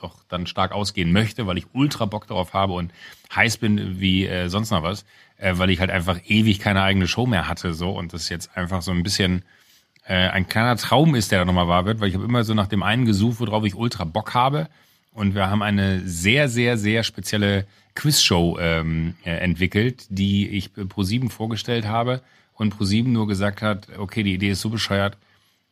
doch dann stark ausgehen möchte, weil ich ultra Bock darauf habe und heiß bin wie äh, sonst noch was, äh, weil ich halt einfach ewig keine eigene Show mehr hatte so und das jetzt einfach so ein bisschen äh, ein kleiner Traum ist, der da nochmal wahr wird, weil ich habe immer so nach dem einen gesucht, worauf ich ultra Bock habe. Und wir haben eine sehr, sehr, sehr spezielle Quizshow ähm, äh, entwickelt, die ich Pro7 vorgestellt habe und Pro7 nur gesagt hat, okay, die Idee ist so bescheuert,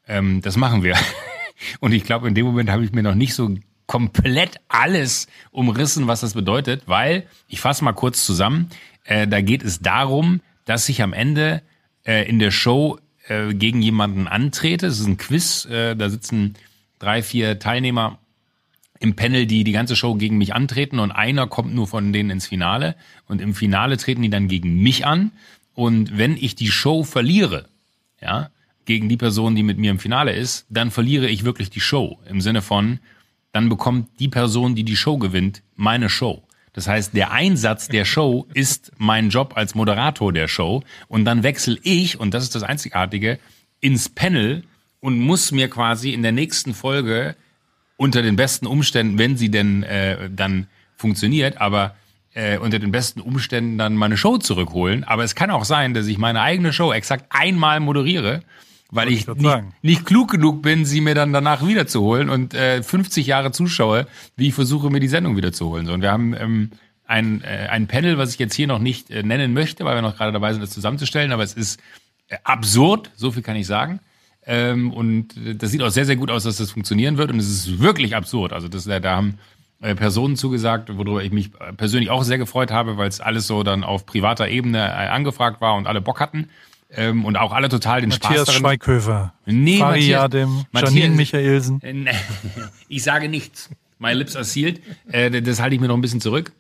ähm, das machen wir. Und ich glaube, in dem Moment habe ich mir noch nicht so komplett alles umrissen, was das bedeutet, weil, ich fasse mal kurz zusammen, äh, da geht es darum, dass ich am Ende äh, in der Show äh, gegen jemanden antrete. Es ist ein Quiz, äh, da sitzen drei, vier Teilnehmer im Panel, die die ganze Show gegen mich antreten und einer kommt nur von denen ins Finale und im Finale treten die dann gegen mich an und wenn ich die Show verliere, ja, gegen die Person, die mit mir im Finale ist, dann verliere ich wirklich die Show im Sinne von dann bekommt die Person, die die Show gewinnt, meine Show. Das heißt, der Einsatz der Show ist mein Job als Moderator der Show und dann wechsle ich, und das ist das Einzigartige, ins Panel und muss mir quasi in der nächsten Folge unter den besten Umständen, wenn sie denn äh, dann funktioniert, aber äh, unter den besten Umständen dann meine Show zurückholen. Aber es kann auch sein, dass ich meine eigene Show exakt einmal moderiere, weil ich ich nicht, nicht klug genug bin, sie mir dann danach wiederzuholen und äh, 50 Jahre zuschaue, wie ich versuche, mir die Sendung wiederzuholen. So, und wir haben ähm, ein, äh, ein Panel, was ich jetzt hier noch nicht äh, nennen möchte, weil wir noch gerade dabei sind, das zusammenzustellen, aber es ist äh, absurd, so viel kann ich sagen. Ähm, und äh, das sieht auch sehr, sehr gut aus, dass das funktionieren wird. Und es ist wirklich absurd. Also das, äh, da haben äh, Personen zugesagt, worüber ich mich äh, persönlich auch sehr gefreut habe, weil es alles so dann auf privater Ebene äh, angefragt war und alle Bock hatten. Ähm, und auch alle total den Spaß Matthias darin. Schweighöfer, Nee, Faria Matthias- dem, Matthias- Janine Michaelsen. Äh. Ich sage nichts. My lips are sealed. Äh, das halte ich mir noch ein bisschen zurück.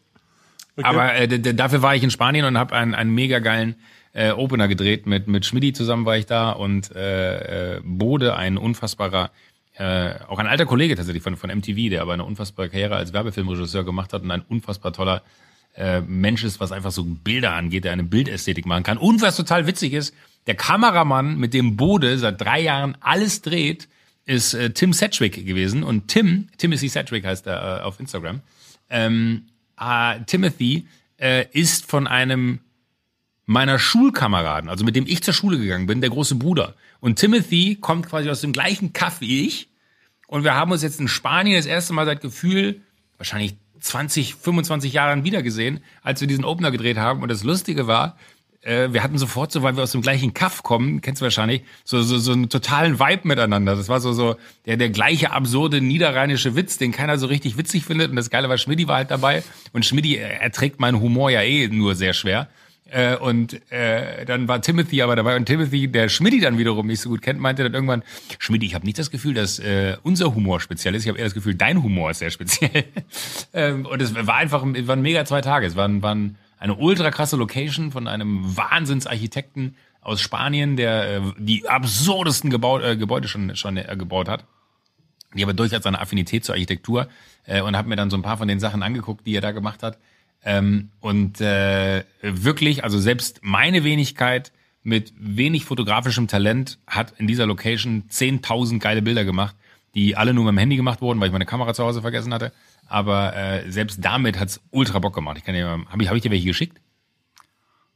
Aber äh, dafür war ich in Spanien und habe einen, einen mega geilen äh, Opener gedreht. Mit, mit Schmidti zusammen war ich da und äh, äh, Bode, ein unfassbarer, äh, auch ein alter Kollege tatsächlich von, von MTV, der aber eine unfassbare Karriere als Werbefilmregisseur gemacht hat und ein unfassbar toller äh, Mensch ist, was einfach so Bilder angeht, der eine Bildästhetik machen kann. Und was total witzig ist, der Kameramann, mit dem Bode seit drei Jahren alles dreht, ist äh, Tim Sedgwick gewesen. Und Tim, Timothy Sedgwick heißt er äh, auf Instagram, ähm, äh, Timothy äh, ist von einem meiner Schulkameraden, also mit dem ich zur Schule gegangen bin, der große Bruder. Und Timothy kommt quasi aus dem gleichen Kaff wie ich. Und wir haben uns jetzt in Spanien das erste Mal seit Gefühl, wahrscheinlich 20, 25 Jahren wiedergesehen, als wir diesen Opener gedreht haben. Und das Lustige war, äh, wir hatten sofort so, weil wir aus dem gleichen Kaff kommen, kennst du wahrscheinlich, so, so, so einen totalen Vibe miteinander. Das war so, so der, der gleiche absurde niederrheinische Witz, den keiner so richtig witzig findet. Und das Geile war, Schmidti war halt dabei. Und Schmidti äh, erträgt meinen Humor ja eh nur sehr schwer. Äh, und äh, dann war Timothy aber dabei und Timothy, der Schmidti dann wiederum nicht so gut kennt, meinte dann irgendwann, Schmidti, ich habe nicht das Gefühl, dass äh, unser Humor speziell ist. Ich habe eher das Gefühl, dein Humor ist sehr speziell. ähm, und es war einfach, es waren mega zwei Tage. Es waren, waren eine ultra krasse Location von einem Wahnsinnsarchitekten aus Spanien, der äh, die absurdesten Gebau äh, Gebäude schon, schon äh, gebaut hat. Die aber durchaus eine Affinität zur Architektur äh, und habe mir dann so ein paar von den Sachen angeguckt, die er da gemacht hat. Ähm, und äh, wirklich, also selbst meine Wenigkeit mit wenig fotografischem Talent hat in dieser Location 10.000 geile Bilder gemacht, die alle nur mit dem Handy gemacht wurden, weil ich meine Kamera zu Hause vergessen hatte. Aber äh, selbst damit hat's ultra Bock gemacht. Ich kann dir, habe ich, hab ich dir welche geschickt?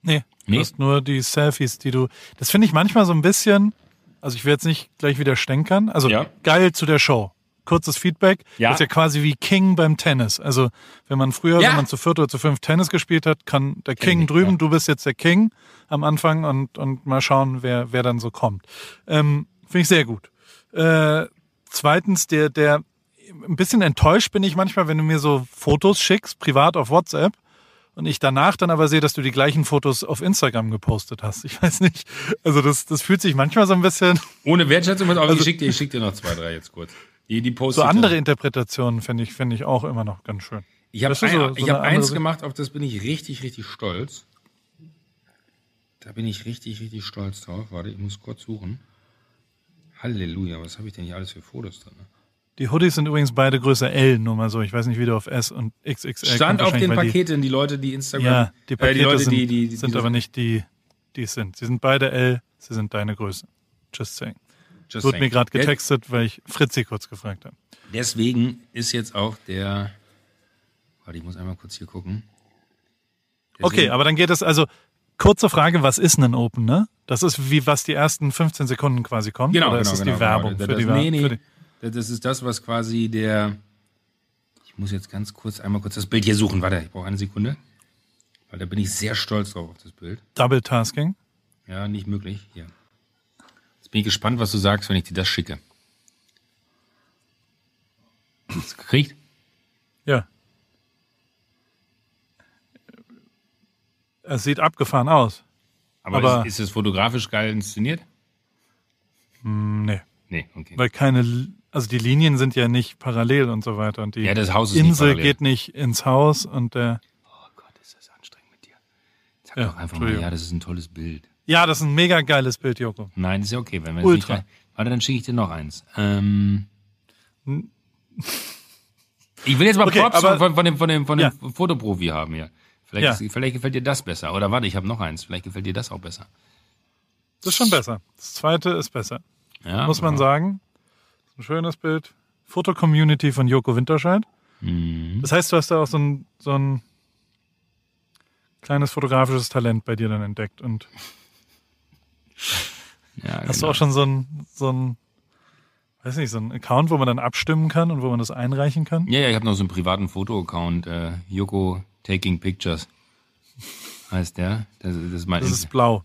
Nee, Nee? du hast nur die Selfies, die du. Das finde ich manchmal so ein bisschen. Also ich will jetzt nicht gleich wieder stänkern. Also Ja. geil zu der Show. Kurzes Feedback. Ja. Das ist ja quasi wie King beim Tennis. Also wenn man früher, Ja. wenn man zu viert oder zu fünf Tennis gespielt hat, kann der King ich, drüben, ja. du bist jetzt der King am Anfang und, und mal schauen, wer, wer dann so kommt. Ähm, finde ich sehr gut. Äh, zweitens, der, der ein bisschen enttäuscht bin ich manchmal, wenn du mir so Fotos schickst, privat auf WhatsApp, und ich danach dann aber sehe, dass du die gleichen Fotos auf Instagram gepostet hast. Ich weiß nicht. Also das, das fühlt sich manchmal so ein bisschen Ohne Wertschätzung, aber ich schicke dir, ich schick dir noch zwei, drei jetzt kurz. Die, die so andere Interpretationen finde ich, finde ich auch immer noch ganz schön. Ich habe so- so ich hab eins gemacht, auf das bin ich richtig, richtig stolz. Da bin ich richtig, richtig stolz drauf. Warte, ich muss kurz suchen. Halleluja, was habe ich denn hier alles für Fotos drin? Die Hoodies sind übrigens beide Größe L, nur mal so. Ich weiß nicht, wie du auf S und XXL Stand auf den Paketen, die Leute, die Instagram. Die, ja, die äh, Pakete die Leute, sind, die, die, die, sind die aber nicht die, die es sind. Sie sind beide L, sie sind deine Größe. Just saying. Just Wurde saying. mir gerade getextet, weil ich Fritzi kurz gefragt habe. Deswegen ist jetzt auch der. Warte, ich muss einmal kurz hier gucken. Okay, Deswegen- aber dann geht es also. Kurze Frage, was ist ein Open, ne? Das ist wie was die ersten 15 Sekunden quasi kommt. Genau, oder genau, ist das genau, die Werbung genau. für die das, nee, Werbung? nee, das ist das, was quasi der. Ich muss jetzt ganz kurz einmal kurz das Bild hier suchen. Warte, ich brauche eine Sekunde. Weil da bin ich sehr stolz drauf auf das Bild. Double Tasking. Ja, nicht möglich. Hier. Bin ich gespannt, was du sagst, wenn ich dir das schicke. Hast du gekriegt? Ja. Es sieht abgefahren aus. Aber, Aber- ist, ist es fotografisch geil inszeniert? Hm, Nee, Nee, okay. weil keine, also die Linien sind ja nicht parallel und so weiter. Und die Ja, das Haus ist nicht Insel parallel. geht nicht ins Haus und der. Oh Gott, ist das anstrengend mit dir. Sag Ja, doch einfach mal, ja, das ist ein tolles Bild. Ja, das ist ein mega geiles Bild, Joko. Nein, ist ja okay. Wenn wir Ultra. Nicht, warte, dann schicke ich dir noch eins. Ähm, ich will jetzt mal Okay, Props aber- von, von dem, von dem, von dem Ja. Fotoprofi haben hier. Vielleicht, Ja. ist, vielleicht gefällt dir das besser. Oder warte, ich habe noch eins. Vielleicht gefällt dir das auch besser. Das ist schon besser. Das zweite ist besser. Ja, Muss man sagen. Das ist ein schönes Bild. Foto-Community von Joko Winterscheid. Mhm. Das heißt, du hast da auch so ein, so ein kleines fotografisches Talent bei dir dann entdeckt. Und Ja, hast du genau. auch schon so ein, so ein, weiß nicht, so ein Account, wo man dann abstimmen kann und wo man das einreichen kann? Ja, ja, ich habe noch so einen privaten Foto-Account. Äh, Yoko Taking Pictures heißt der. Das, das ist mein Das ist blau.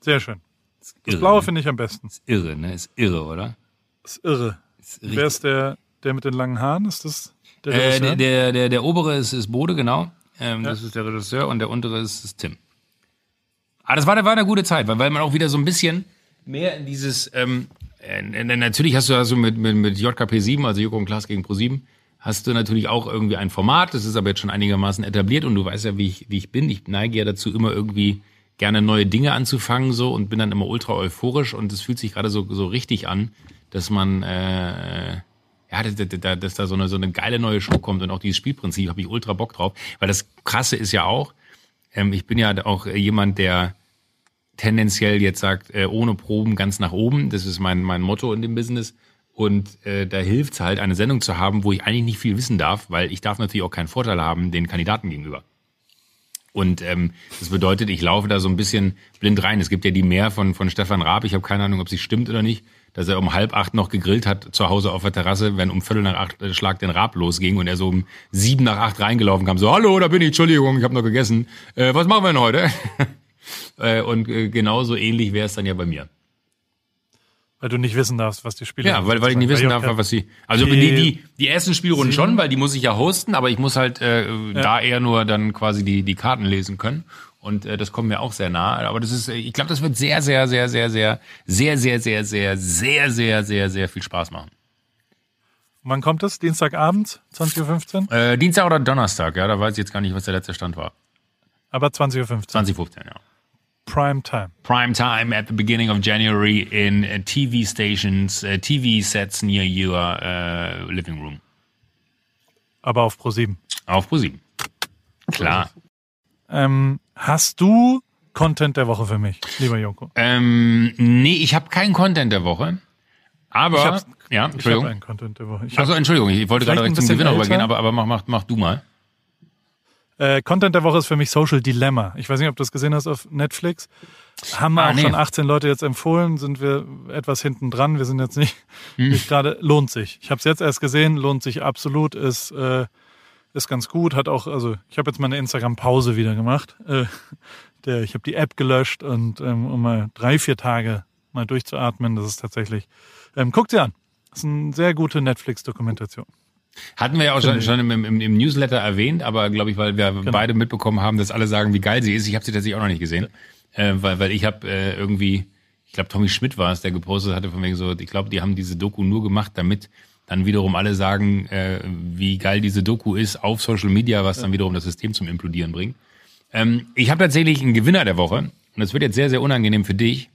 Sehr schön. Das irre, Blaue ne? finde ich am besten. Ist irre, ne? Ist irre, oder? Das ist irre. Ist Wer ist der, der mit den langen Haaren? Ist das der Äh, der, der, der, der obere ist, ist Bode, genau. Ähm, Ja. Das ist der Regisseur und der untere ist, ist Tim. Aber das war, war eine gute Zeit, weil, weil man auch wieder so ein bisschen mehr in dieses, ähm, äh, äh, natürlich hast du also mit, mit, mit JKP 7, also Joko und Klaas gegen Pro 7, hast du natürlich auch irgendwie ein Format, das ist aber jetzt schon einigermaßen etabliert und du weißt ja, wie ich, wie ich bin. Ich neige ja dazu, immer irgendwie gerne neue Dinge anzufangen so und bin dann immer ultra euphorisch und es fühlt sich gerade so, so richtig an, dass man äh, ja, dass, dass, dass da so eine, so eine geile neue Show kommt und auch dieses Spielprinzip habe ich ultra Bock drauf. Weil das Krasse ist ja auch, ähm, ich bin ja auch äh, jemand, der tendenziell jetzt sagt, äh, ohne Proben ganz nach oben. Das ist mein, mein Motto in dem Business. Und äh, da hilft's halt, eine Sendung zu haben, wo ich eigentlich nicht viel wissen darf, weil ich darf natürlich auch keinen Vorteil haben den Kandidaten gegenüber. Und ähm, das bedeutet, ich laufe da so ein bisschen blind rein. Es gibt ja die Mehr von, von Stefan Raab, ich habe keine Ahnung, ob sie stimmt oder nicht, dass er um halb acht noch gegrillt hat zu Hause auf der Terrasse, wenn um Viertel nach acht äh, Schlag den Raab losging und er so um sieben nach acht reingelaufen kam, so, hallo, da bin ich, Entschuldigung, ich habe noch gegessen. Äh, was machen wir denn heute? äh, und äh, genauso ähnlich wäre es dann ja bei mir. Weil du nicht wissen darfst, was die Spieler Ja, weil, weil ich nicht wissen darf, was sie. Also Die- die, die, die ersten Spielrunden schon, weil die muss ich ja hosten, aber ich muss halt äh, da eher nur dann quasi die, die Karten lesen können. Und äh, das kommt mir auch sehr nah. Aber das ist, äh, ich glaube, das wird sehr, sehr, sehr, sehr, sehr, sehr, sehr, sehr, sehr, sehr, sehr, sehr, sehr viel Spaß machen. Wann kommt es? Dienstagabend, 20.15 Uhr? Äh, Dienstag oder Donnerstag, ja, da weiß ich jetzt gar nicht, was der letzte Stand war. Aber 20.15 Uhr. 2015, ja. Prime Time. Prime time at the beginning of January in uh, TV stations, uh, TV sets near your uh, living room. Aber auf Pro 7. Auf ProSieben. Klar. Ähm, hast du Content der Woche für mich, lieber Joko? Ähm, nee, ich habe keinen Content der Woche. Aber, Ich ja, Ich habe Entschuldigung. einen Content der Woche. Ich Achso, Entschuldigung, ich wollte gerade direkt zum Gewinner übergehen, aber, aber mach, mach, mach du mal. äh, Content der Woche ist für mich Social Dilemma. Ich weiß nicht, ob du das gesehen hast auf Netflix. Haben wir Ah, auch nee. schon 18 Leute jetzt empfohlen, sind wir etwas hinten dran. Wir sind jetzt nicht, Hm. nicht gerade, lohnt sich. Ich habe es jetzt erst gesehen, lohnt sich absolut, ist, äh, ist ganz gut. Hat auch, also ich habe jetzt mal eine Instagram-Pause wieder gemacht. Äh, der, ich habe die App gelöscht und ähm, um mal drei, vier Tage mal durchzuatmen, das ist tatsächlich, ähm, guckt sie an. Das ist eine sehr gute Netflix-Dokumentation. Hatten wir ja auch schon, schon im, im, im Newsletter erwähnt, aber glaube ich, weil wir Genau. beide mitbekommen haben, dass alle sagen, wie geil sie ist. Ich habe sie tatsächlich auch noch nicht gesehen, äh, weil, weil ich habe äh, irgendwie, ich glaube Tommy Schmidt war es, der gepostet hatte von wegen so, ich glaube, die haben diese Doku nur gemacht, damit dann wiederum alle sagen, äh, wie geil diese Doku ist auf Social Media, was dann wiederum das System zum Implodieren bringt. Ähm, ich habe tatsächlich einen Gewinner der Woche und es wird jetzt sehr, sehr unangenehm für dich,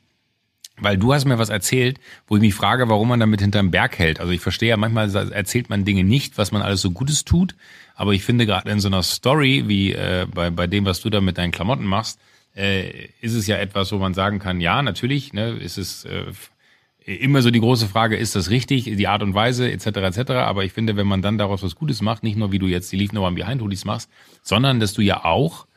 weil du hast mir was erzählt, wo ich mich frage, warum man damit hinterm Berg hält. Also ich verstehe ja, manchmal erzählt man Dinge nicht, was man alles so Gutes tut. Aber ich finde gerade in so einer Story, wie äh, bei, bei dem, was du da mit deinen Klamotten machst, äh, ist es ja etwas, wo man sagen kann, ja, natürlich, ne, ist es äh, immer so die große Frage, ist das richtig, die Art und Weise, etc., etc. Aber ich finde, wenn man dann daraus was Gutes macht, nicht nur wie du jetzt die Leave No One Behind Hoodies machst, sondern dass du ja auch,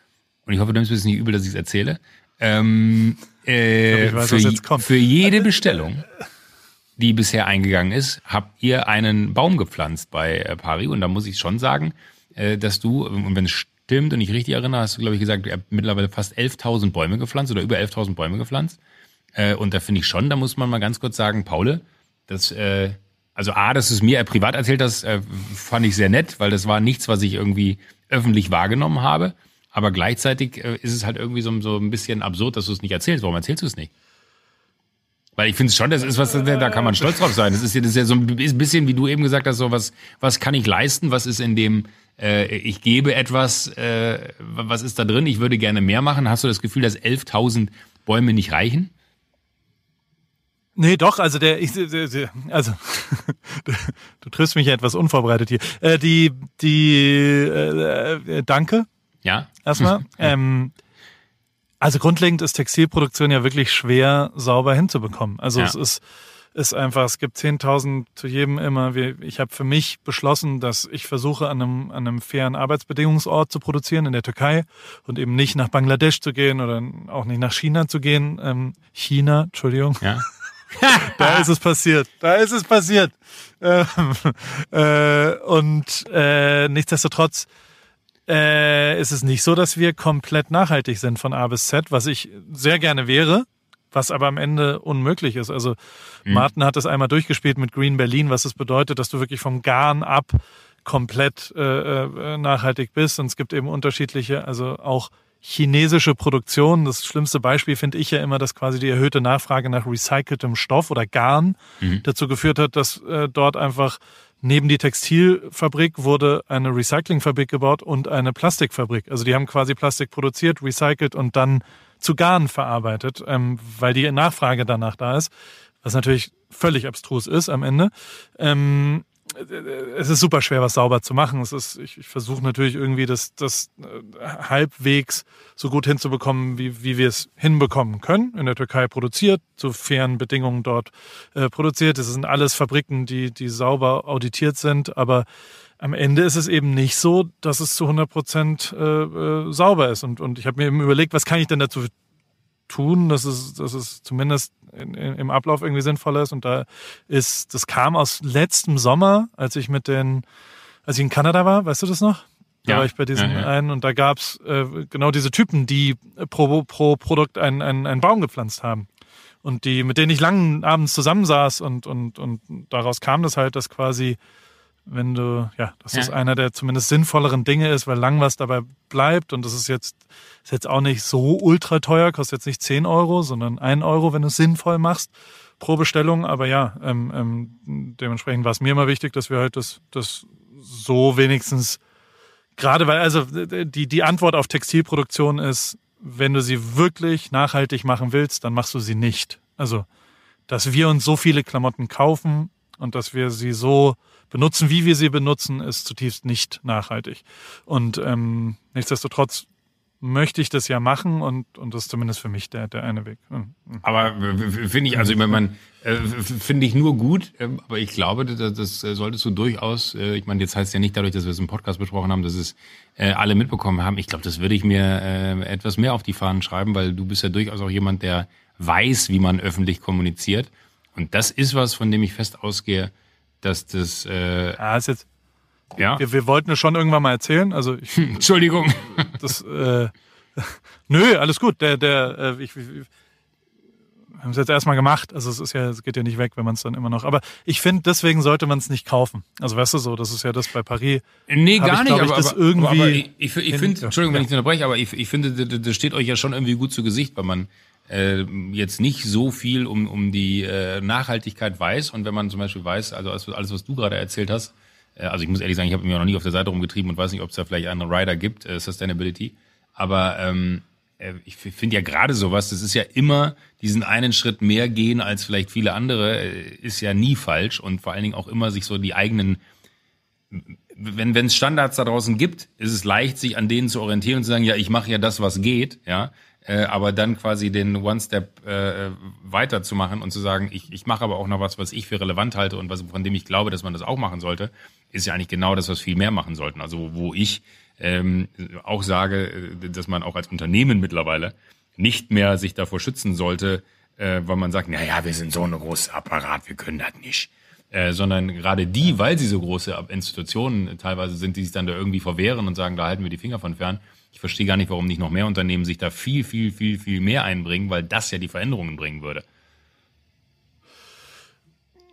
und ich hoffe, du nimmst es nicht übel, dass ich es erzähle, ähm, äh, weiß, für, für jede Bestellung, die bisher eingegangen ist, habt ihr einen Baum gepflanzt bei äh, Pari. Und da muss ich schon sagen, äh, dass du, und wenn es stimmt und ich richtig erinnere, hast du, glaube ich, gesagt, ihr habt mittlerweile fast 11.000 Bäume gepflanzt oder über 11.000 Bäume gepflanzt. Äh, und da finde ich schon, da muss man mal ganz kurz sagen, Paul, das, äh, also A, dass es mir privat erzählt hast, äh, fand ich sehr nett, weil das war nichts, was ich irgendwie öffentlich wahrgenommen habe. Aber gleichzeitig äh, ist es halt irgendwie so, so ein bisschen absurd, dass du es nicht erzählst. Warum erzählst du es nicht? Weil ich finde es schon, das ist was, da kann man stolz drauf sein. Das ist ja, das ist ja so ein bisschen, wie du eben gesagt hast, so was, was kann ich leisten? Was ist in dem, äh, ich gebe etwas, äh, was ist da drin? Ich würde gerne mehr machen. Hast du das Gefühl, dass 11.000 Bäume nicht reichen? Nee, doch, also der, ich, also du triffst mich ja etwas unvorbereitet hier. Äh, die, die, äh, äh danke ja. Erstmal. ähm, also grundlegend ist Textilproduktion ja wirklich schwer sauber hinzubekommen. Also ja. es ist, ist einfach, es gibt 10.000 zu jedem immer. Ich habe für mich beschlossen, dass ich versuche, an einem, an einem fairen Arbeitsbedingungsort zu produzieren in der Türkei und eben nicht nach Bangladesch zu gehen oder auch nicht nach China zu gehen. Ähm, China, Entschuldigung. Ja. da ist es passiert. Da ist es passiert. Ähm, äh, und äh, nichtsdestotrotz äh, ist es nicht so, dass wir komplett nachhaltig sind von A bis Z, was ich sehr gerne wäre, was aber am Ende unmöglich ist. Also mhm. Martin hat es einmal durchgespielt mit Green Berlin, was es bedeutet, dass du wirklich vom Garn ab komplett äh, äh, nachhaltig bist. Und es gibt eben unterschiedliche, also auch chinesische Produktion. Das schlimmste Beispiel finde ich ja immer, dass quasi die erhöhte Nachfrage nach recyceltem Stoff oder Garn mhm. dazu geführt hat, dass äh, dort einfach Neben die Textilfabrik wurde eine Recyclingfabrik gebaut und eine Plastikfabrik. Also die haben quasi Plastik produziert, recycelt und dann zu Garn verarbeitet, ähm, weil die Nachfrage danach da ist, was natürlich völlig abstrus ist am Ende. Ähm, es ist super schwer, was sauber zu machen. Es ist, ich, ich versuche natürlich irgendwie das, das äh, halbwegs so gut hinzubekommen, wie, wie wir es hinbekommen können. In der Türkei produziert, zu fairen Bedingungen dort äh, produziert. Es sind alles Fabriken, die, die sauber auditiert sind, aber am Ende ist es eben nicht so, dass es zu 100 Prozent äh, äh, sauber ist. Und, und ich habe mir eben überlegt, was kann ich denn dazu tun, dass es, dass es zumindest in, in, im Ablauf irgendwie sinnvoller ist. Und da ist, das kam aus letztem Sommer, als ich mit den, als ich in Kanada war, weißt du das noch? Da ja. war ich bei diesem ja, ja. einen und da gab's äh, genau diese Typen, die pro, pro Produkt einen, einen, einen Baum gepflanzt haben. Und die, mit denen ich langen abends zusammensaß und, und, und daraus kam das halt, dass quasi wenn du, ja, dass ja. das einer der zumindest sinnvolleren Dinge ist, weil lang was dabei bleibt und das ist jetzt, ist jetzt auch nicht so ultra teuer, kostet jetzt nicht 10 Euro, sondern 1 Euro, wenn du es sinnvoll machst pro Bestellung. Aber ja, ähm, ähm, dementsprechend war es mir immer wichtig, dass wir halt das, das so wenigstens, gerade weil, also die, die Antwort auf Textilproduktion ist, wenn du sie wirklich nachhaltig machen willst, dann machst du sie nicht. Also, dass wir uns so viele Klamotten kaufen und dass wir sie so benutzen, wie wir sie benutzen, ist zutiefst nicht nachhaltig. Und ähm, nichtsdestotrotz möchte ich das ja machen und, und das ist zumindest für mich der, der eine Weg. Mhm. Aber finde ich, also ich meine, äh, finde ich nur gut, äh, aber ich glaube, das, das solltest du durchaus, äh, ich meine, jetzt heißt ja nicht dadurch, dass wir es im Podcast besprochen haben, dass es äh, alle mitbekommen haben. Ich glaube, das würde ich mir äh, etwas mehr auf die Fahnen schreiben, weil du bist ja durchaus auch jemand, der weiß, wie man öffentlich kommuniziert. Und das ist was, von dem ich fest ausgehe, dass das. Äh, ja, ist jetzt. Ja. Wir, wir wollten es schon irgendwann mal erzählen. Also ich, Entschuldigung. Das. Äh, nö, alles gut. Der, der, äh, ich, wir haben es jetzt erstmal gemacht. Also es ist ja, es geht ja nicht weg, wenn man es dann immer noch. Aber ich finde, deswegen sollte man es nicht kaufen. Also weißt du so, das ist ja das bei Paris. Nee, gar ich, nicht. Ich, aber, irgendwie aber ich, ich, ich finde, Entschuldigung, wenn ich unterbreche, aber ich, ich finde, das steht euch ja schon irgendwie gut zu Gesicht, weil man äh, jetzt nicht so viel um, um die äh, Nachhaltigkeit weiß. Und wenn man zum Beispiel weiß, also alles, was du gerade erzählt hast, äh, also ich muss ehrlich sagen, ich habe mir noch nie auf der Seite rumgetrieben und weiß nicht, ob es da vielleicht einen Rider gibt, äh, Sustainability. Aber ähm, äh, ich finde ja gerade sowas, das ist ja immer diesen einen Schritt mehr gehen als vielleicht viele andere, äh, ist ja nie falsch und vor allen Dingen auch immer sich so die eigenen wenn wenn es Standards da draußen gibt, ist es leicht, sich an denen zu orientieren und zu sagen, ja, ich mache ja das, was geht, ja, äh, aber dann quasi den One-Step äh, weiterzumachen und zu sagen, ich, ich mache aber auch noch was, was ich für relevant halte und was, von dem ich glaube, dass man das auch machen sollte, ist ja eigentlich genau das, was viel mehr machen sollten. Also wo ich ähm, auch sage, äh, dass man auch als Unternehmen mittlerweile nicht mehr sich davor schützen sollte, äh, weil man sagt, na ja, wir sind so ein großes Apparat, wir können das nicht. Äh, sondern gerade die, weil sie so große Institutionen teilweise sind, die sich dann da irgendwie verwehren und sagen, da halten wir die Finger von fern. Ich verstehe gar nicht, warum nicht noch mehr Unternehmen sich da viel, viel, viel, viel mehr einbringen, weil das ja die Veränderungen bringen würde.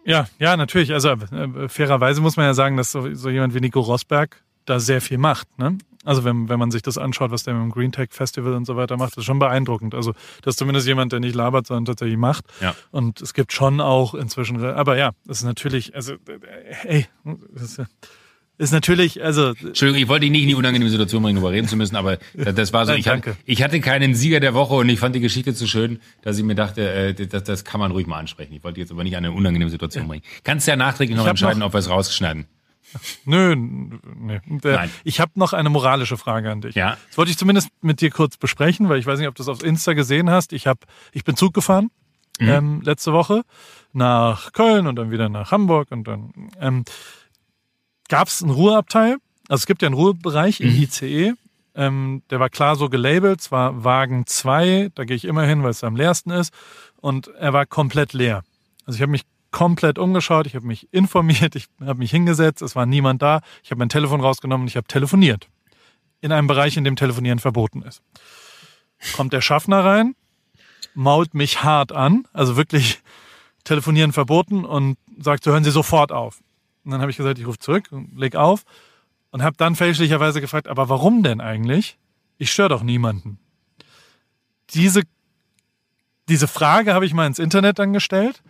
Ja, ja, natürlich. Also äh, fairerweise muss man ja sagen, dass so, so jemand wie Nico Rosberg da sehr viel macht. Ne? Also wenn, wenn man sich das anschaut, was der mit dem Green Tech Festival und so weiter macht, ist schon beeindruckend. Also das ist zumindest jemand, der nicht labert, sondern tatsächlich macht. Ja. Und es gibt schon auch inzwischen, aber ja, das ist natürlich, also ey, das ist, ist natürlich, also. Entschuldigung, ich wollte dich nicht in die unangenehme Situation bringen, darüber reden zu müssen, aber das war so, ich hatte, ich hatte keinen Sieger der Woche und ich fand die Geschichte zu schön, dass ich mir dachte, äh, das, das kann man ruhig mal ansprechen. Ich wollte jetzt aber nicht eine unangenehme Situation bringen. Kannst ja nachträglich noch entscheiden, noch, ob wir es rausschneiden. Nö, nee. Der, ich habe noch eine moralische Frage an dich. Ja. Das wollte ich zumindest mit dir kurz besprechen, weil ich weiß nicht, ob du das auf Insta gesehen hast. Ich hab, ich bin Zug gefahren mhm. ähm, letzte Woche nach Köln und dann wieder nach Hamburg und dann ähm, gab es einen Ruheabteil. Also es gibt ja einen Ruhebereich im mhm. ICE. Ähm, der war klar so gelabelt, es war Wagen 2, da gehe ich immer hin, weil es am leersten ist. Und er war komplett leer. Also ich habe mich komplett umgeschaut, ich habe mich informiert, ich habe mich hingesetzt, es war niemand da, ich habe mein Telefon rausgenommen und ich habe telefoniert. In einem Bereich, in dem Telefonieren verboten ist. Kommt der Schaffner rein, mault mich hart an, also wirklich telefonieren verboten und sagt, so hören Sie sofort auf. Und dann habe ich gesagt, ich rufe zurück und leg auf und habe dann fälschlicherweise gefragt, aber warum denn eigentlich? Ich störe doch niemanden. Diese, diese Frage habe ich mal ins Internet dann gestellt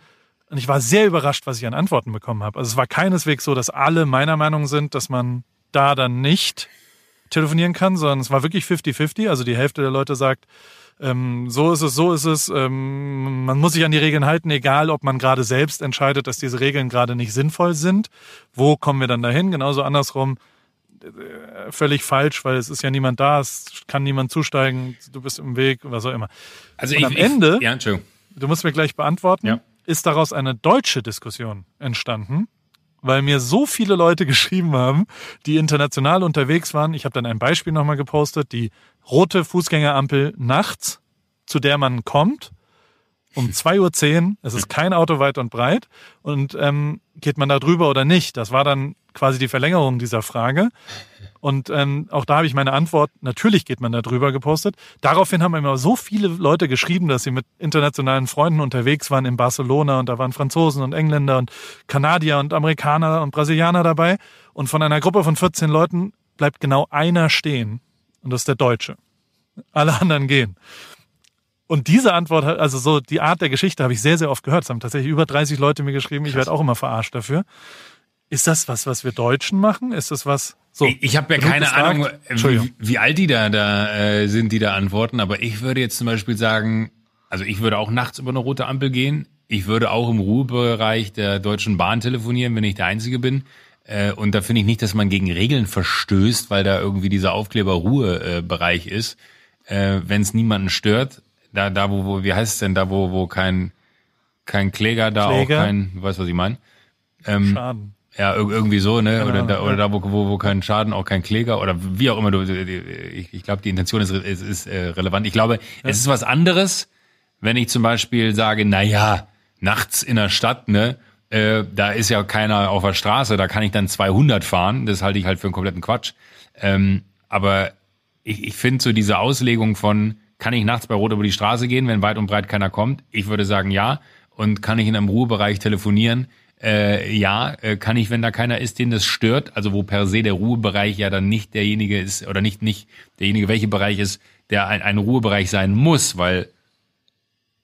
und ich war sehr überrascht, was ich an Antworten bekommen habe. Also es war keineswegs so, dass alle meiner Meinung sind, dass man da dann nicht telefonieren kann, sondern es war wirklich 50-50. Also die Hälfte der Leute sagt, ähm, so ist es, so ist es. Ähm, man muss sich an die Regeln halten, egal ob man gerade selbst entscheidet, dass diese Regeln gerade nicht sinnvoll sind. Wo kommen wir dann dahin? Genauso andersrum. Äh, völlig falsch, weil es ist ja niemand da, es kann niemand zusteigen, du bist im Weg, was auch immer. Also Und ich, am Ende, ich, ja, du musst mir gleich beantworten, Ja ist daraus eine deutsche Diskussion entstanden, weil mir so viele Leute geschrieben haben, die international unterwegs waren. Ich habe dann ein Beispiel nochmal gepostet, die rote Fußgängerampel nachts, zu der man kommt, um 2.10 Uhr, es ist kein Auto weit und breit und ähm, geht man da drüber oder nicht? Das war dann quasi die Verlängerung dieser Frage. Und ähm, auch da habe ich meine Antwort, natürlich geht man da drüber gepostet. Daraufhin haben immer so viele Leute geschrieben, dass sie mit internationalen Freunden unterwegs waren in Barcelona und da waren Franzosen und Engländer und Kanadier und Amerikaner und Brasilianer dabei. Und von einer Gruppe von 14 Leuten bleibt genau einer stehen. Und das ist der Deutsche. Alle anderen gehen. Und diese Antwort, also so die Art der Geschichte habe ich sehr, sehr oft gehört. Es haben tatsächlich über 30 Leute mir geschrieben. Ich werde auch immer verarscht dafür. Ist das was, was wir Deutschen machen? Ist das was, so, ich ich habe ja keine Ahnung, wie, wie, alt die da, da äh, sind, die da antworten, aber ich würde jetzt zum Beispiel sagen, also ich würde auch nachts über eine rote Ampel gehen. Ich würde auch im Ruhebereich der Deutschen Bahn telefonieren, wenn ich der Einzige bin. Äh, und da finde ich nicht, dass man gegen Regeln verstößt, weil da irgendwie dieser Aufkleber Ruhebereich äh, ist. Äh, wenn es niemanden stört, da, da wo, wo, wie heißt es denn, da wo, wo kein, kein Kläger, da Kläger. auch kein, du weißt, was ich meine? Ähm, Schaden. Ja, irgendwie so, ne? Genau, oder da, oder da wo, wo, kein Schaden, auch kein Kläger oder wie auch immer du. Ich, ich glaube, die Intention ist, ist, ist äh, relevant. Ich glaube, ja. es ist was anderes, wenn ich zum Beispiel sage, na ja, nachts in der Stadt, ne? Äh, da ist ja keiner auf der Straße, da kann ich dann 200 fahren. Das halte ich halt für einen kompletten Quatsch. Ähm, aber ich, ich finde so diese Auslegung von, kann ich nachts bei Rot über die Straße gehen, wenn weit und breit keiner kommt? Ich würde sagen, ja. Und kann ich in einem Ruhebereich telefonieren? Äh, ja, äh, kann ich, wenn da keiner ist, den das stört, also wo per se der Ruhebereich ja dann nicht derjenige ist oder nicht nicht derjenige, welche Bereich ist, der ein, ein Ruhebereich sein muss, weil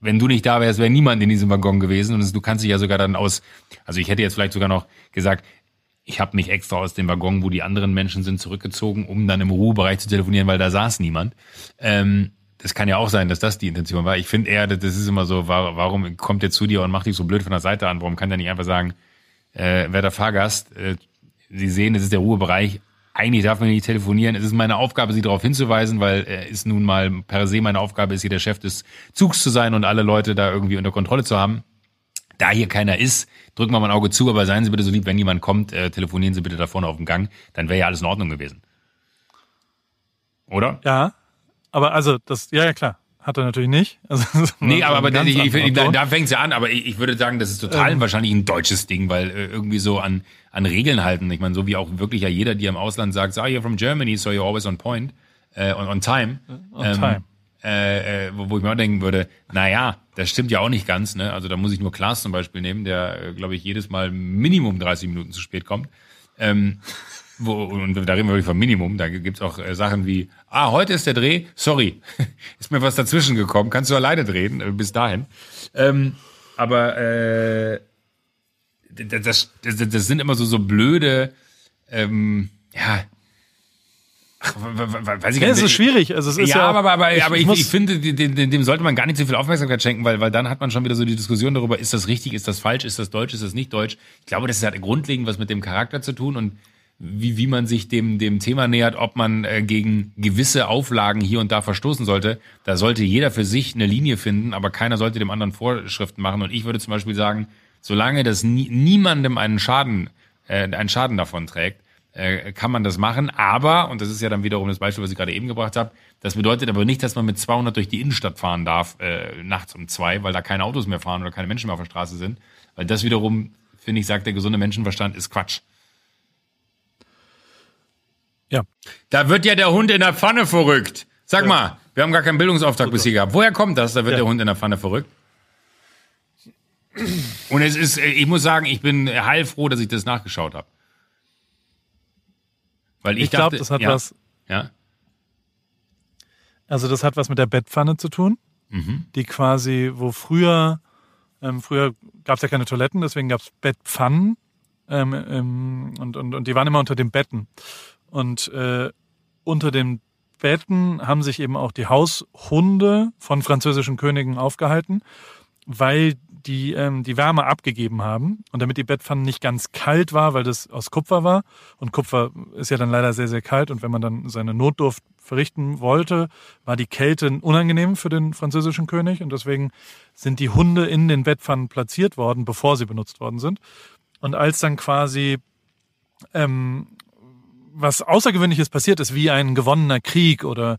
wenn du nicht da wärst, wäre niemand in diesem Waggon gewesen und du kannst dich ja sogar dann aus, also ich hätte jetzt vielleicht sogar noch gesagt, ich habe mich extra aus dem Waggon, wo die anderen Menschen sind, zurückgezogen, um dann im Ruhebereich zu telefonieren, weil da saß niemand. Ähm, das kann ja auch sein, dass das die Intention war. Ich finde eher, das ist immer so, warum kommt der zu dir und macht dich so blöd von der Seite an? Warum kann der nicht einfach sagen, äh, wer der Fahrgast, äh, Sie sehen, das ist der Ruhebereich. Eigentlich darf man nicht telefonieren. Es ist meine Aufgabe, Sie darauf hinzuweisen, weil er ist nun mal per se meine Aufgabe, ist hier der Chef des Zugs zu sein und alle Leute da irgendwie unter Kontrolle zu haben. Da hier keiner ist, drücken wir mal ein Auge zu, aber seien Sie bitte so lieb, wenn jemand kommt, äh, telefonieren Sie bitte da vorne auf dem Gang, dann wäre ja alles in Ordnung gewesen. Oder? Ja, aber also das, ja, ja klar. Hat er natürlich nicht. Also, nee, aber, aber ich, ich, da, da fängt es ja an, aber ich, ich würde sagen, das ist total ähm. wahrscheinlich ein deutsches Ding, weil äh, irgendwie so an, an Regeln halten. Ich meine, so wie auch wirklich ja jeder, der im Ausland sagt, ah, you're from Germany, so you're always on point, äh, on, on time. On ähm, time. Äh, äh, wo, wo ich mir auch denken würde, na ja, das stimmt ja auch nicht ganz. Ne? Also da muss ich nur Klaas zum Beispiel nehmen, der, äh, glaube ich, jedes Mal Minimum 30 Minuten zu spät kommt. Ähm, wo, und da reden wir wirklich vom Minimum, da gibt's auch äh, Sachen wie, ah, heute ist der Dreh, sorry, ist mir was dazwischen gekommen, kannst du alleine drehen, äh, bis dahin. Ähm, aber äh, das, das, das sind immer so, so blöde, ähm, ja, Ach, weiß ich ja, es ist schwierig. Also es ist ja, ja aber, aber, ich, aber ich, ich, finde, dem, dem sollte man gar nicht so viel Aufmerksamkeit schenken, weil, weil dann hat man schon wieder so die Diskussion darüber, ist das richtig, ist das falsch, ist das deutsch, ist das nicht deutsch. Ich glaube, das hat grundlegend was mit dem Charakter zu tun und wie, wie man sich dem, dem Thema nähert, ob man äh, gegen gewisse Auflagen hier und da verstoßen sollte. Da sollte jeder für sich eine Linie finden, aber keiner sollte dem anderen Vorschriften machen. Und ich würde zum Beispiel sagen, solange das nie, niemandem einen Schaden, äh, einen Schaden davon trägt, äh, kann man das machen. Aber, und das ist ja dann wiederum das Beispiel, was ich gerade eben gebracht habe, das bedeutet aber nicht, dass man mit 200 durch die Innenstadt fahren darf, äh, nachts um zwei, weil da keine Autos mehr fahren oder keine Menschen mehr auf der Straße sind. Weil das wiederum, finde ich, sagt der gesunde Menschenverstand, ist Quatsch. Ja. Da wird ja der Hund in der Pfanne verrückt. Sag ja. mal, wir haben gar keinen Bildungsauftrag Super. bis hier gehabt. Woher kommt das? Da wird ja. der Hund in der Pfanne verrückt. Und es ist, ich muss sagen, ich bin heilfroh, dass ich das nachgeschaut habe. Weil ich, ich glaube, das hat ja, was. Ja. Also das hat was mit der Bettpfanne zu tun, mhm. die quasi, wo früher, ähm, früher gab es ja keine Toiletten, deswegen gab es Bettpfannen ähm, ähm, und, und, und die waren immer unter den Betten. Und äh, unter den Betten haben sich eben auch die Haushunde von französischen Königen aufgehalten, weil die ähm, die Wärme abgegeben haben. Und damit die Bettpfanne nicht ganz kalt war, weil das aus Kupfer war. Und Kupfer ist ja dann leider sehr sehr kalt. Und wenn man dann seine Notdurft verrichten wollte, war die Kälte unangenehm für den französischen König. Und deswegen sind die Hunde in den Bettpfannen platziert worden, bevor sie benutzt worden sind. Und als dann quasi ähm, was Außergewöhnliches passiert ist, wie ein gewonnener Krieg oder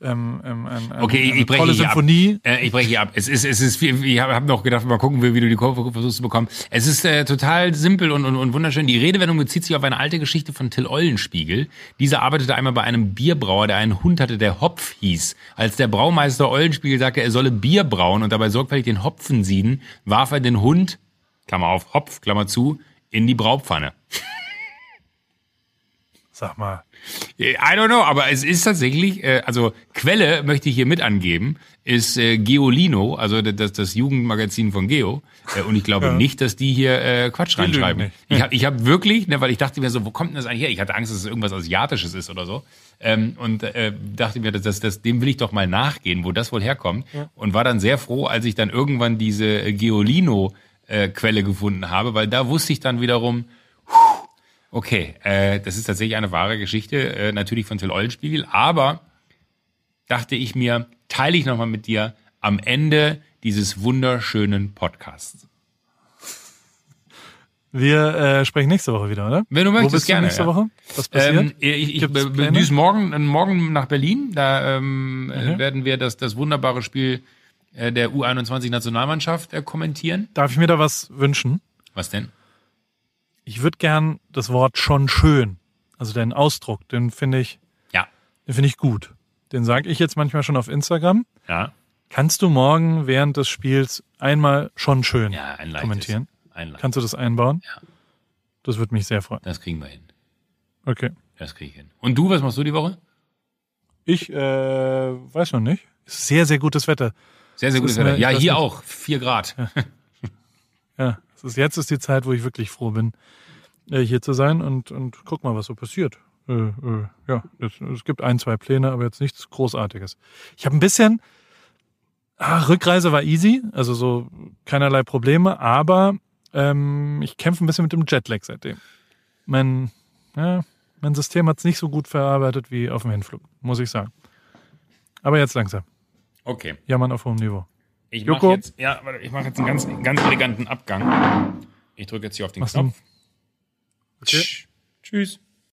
ähm, ähm, ein, ein, okay, eine ich tolle Symphonie. Ab. Äh, ich breche hier ab. Es ist, es ist, viel, ich habe hab noch gedacht, mal gucken, wie du die Kurve versuchst zu bekommen. Es ist äh, total simpel und, und, und wunderschön. Die Redewendung bezieht sich auf eine alte Geschichte von Till Eulenspiegel. Dieser arbeitete einmal bei einem Bierbrauer, der einen Hund hatte, der Hopf hieß. Als der Braumeister Eulenspiegel sagte, er solle Bier brauen und dabei sorgfältig den Hopfen sieden, warf er den Hund, Klammer auf, Hopf, Klammer zu, in die Braupfanne. Sag mal. I don't know, aber es ist tatsächlich, äh, also Quelle möchte ich hier mit angeben, ist äh, Geolino, also das, das Jugendmagazin von Geo. Äh, und ich glaube ja. nicht, dass die hier äh, Quatsch die reinschreiben. Ich habe ich hab wirklich, ne, weil ich dachte mir so, wo kommt denn das eigentlich her? Ich hatte Angst, dass es irgendwas Asiatisches ist oder so. Ähm, und äh, dachte mir, dass, dass, dass, dem will ich doch mal nachgehen, wo das wohl herkommt. Ja. Und war dann sehr froh, als ich dann irgendwann diese Geolino-Quelle äh, gefunden habe, weil da wusste ich dann wiederum, Okay, äh, das ist tatsächlich eine wahre Geschichte, äh, natürlich von Till Eulenspiegel, aber dachte ich mir, teile ich nochmal mit dir am Ende dieses wunderschönen Podcasts. Wir äh, sprechen nächste Woche wieder, oder? Wenn du möchtest, Wo bist gerne. Du nächste ja. Woche? Was passiert? Ähm, ich ich düse morgen, morgen nach Berlin. Da ähm, mhm. werden wir das, das wunderbare Spiel äh, der U21-Nationalmannschaft äh, kommentieren. Darf ich mir da was wünschen? Was denn? Ich würde gern das Wort schon schön, also den Ausdruck, den finde ich, ja. den finde ich gut. Den sage ich jetzt manchmal schon auf Instagram. Ja. Kannst du morgen während des Spiels einmal schon schön ja, ein kommentieren? Ein Kannst du das einbauen? Ja. Das würde mich sehr freuen. Das kriegen wir hin. Okay. Das kriege ich hin. Und du, was machst du die Woche? Ich äh, weiß noch nicht. Sehr, sehr gutes Wetter. Sehr, sehr gutes Wetter. ja, hier nicht. auch. Vier Grad. Ja. ja. Ist, jetzt ist die Zeit, wo ich wirklich froh bin, äh, hier zu sein und, und guck mal, was so passiert. äh, äh, ja, es, es gibt ein, zwei Pläne, aber jetzt nichts Großartiges. Ich habe ein bisschen, ah, Rückreise war easy, also so keinerlei Probleme, aber ähm, ich kämpfe ein bisschen mit dem Jetlag seitdem. Mein, ja, mein System hat es nicht so gut verarbeitet wie auf dem Hinflug, muss ich sagen. Aber jetzt langsam. Okay. Jammern auf hohem Niveau. Ich mache jetzt, ja, warte, ich mache jetzt einen ganz, ganz eleganten Abgang. Ich drücke jetzt hier auf den Machst du- Knopf. Okay. Tschüss.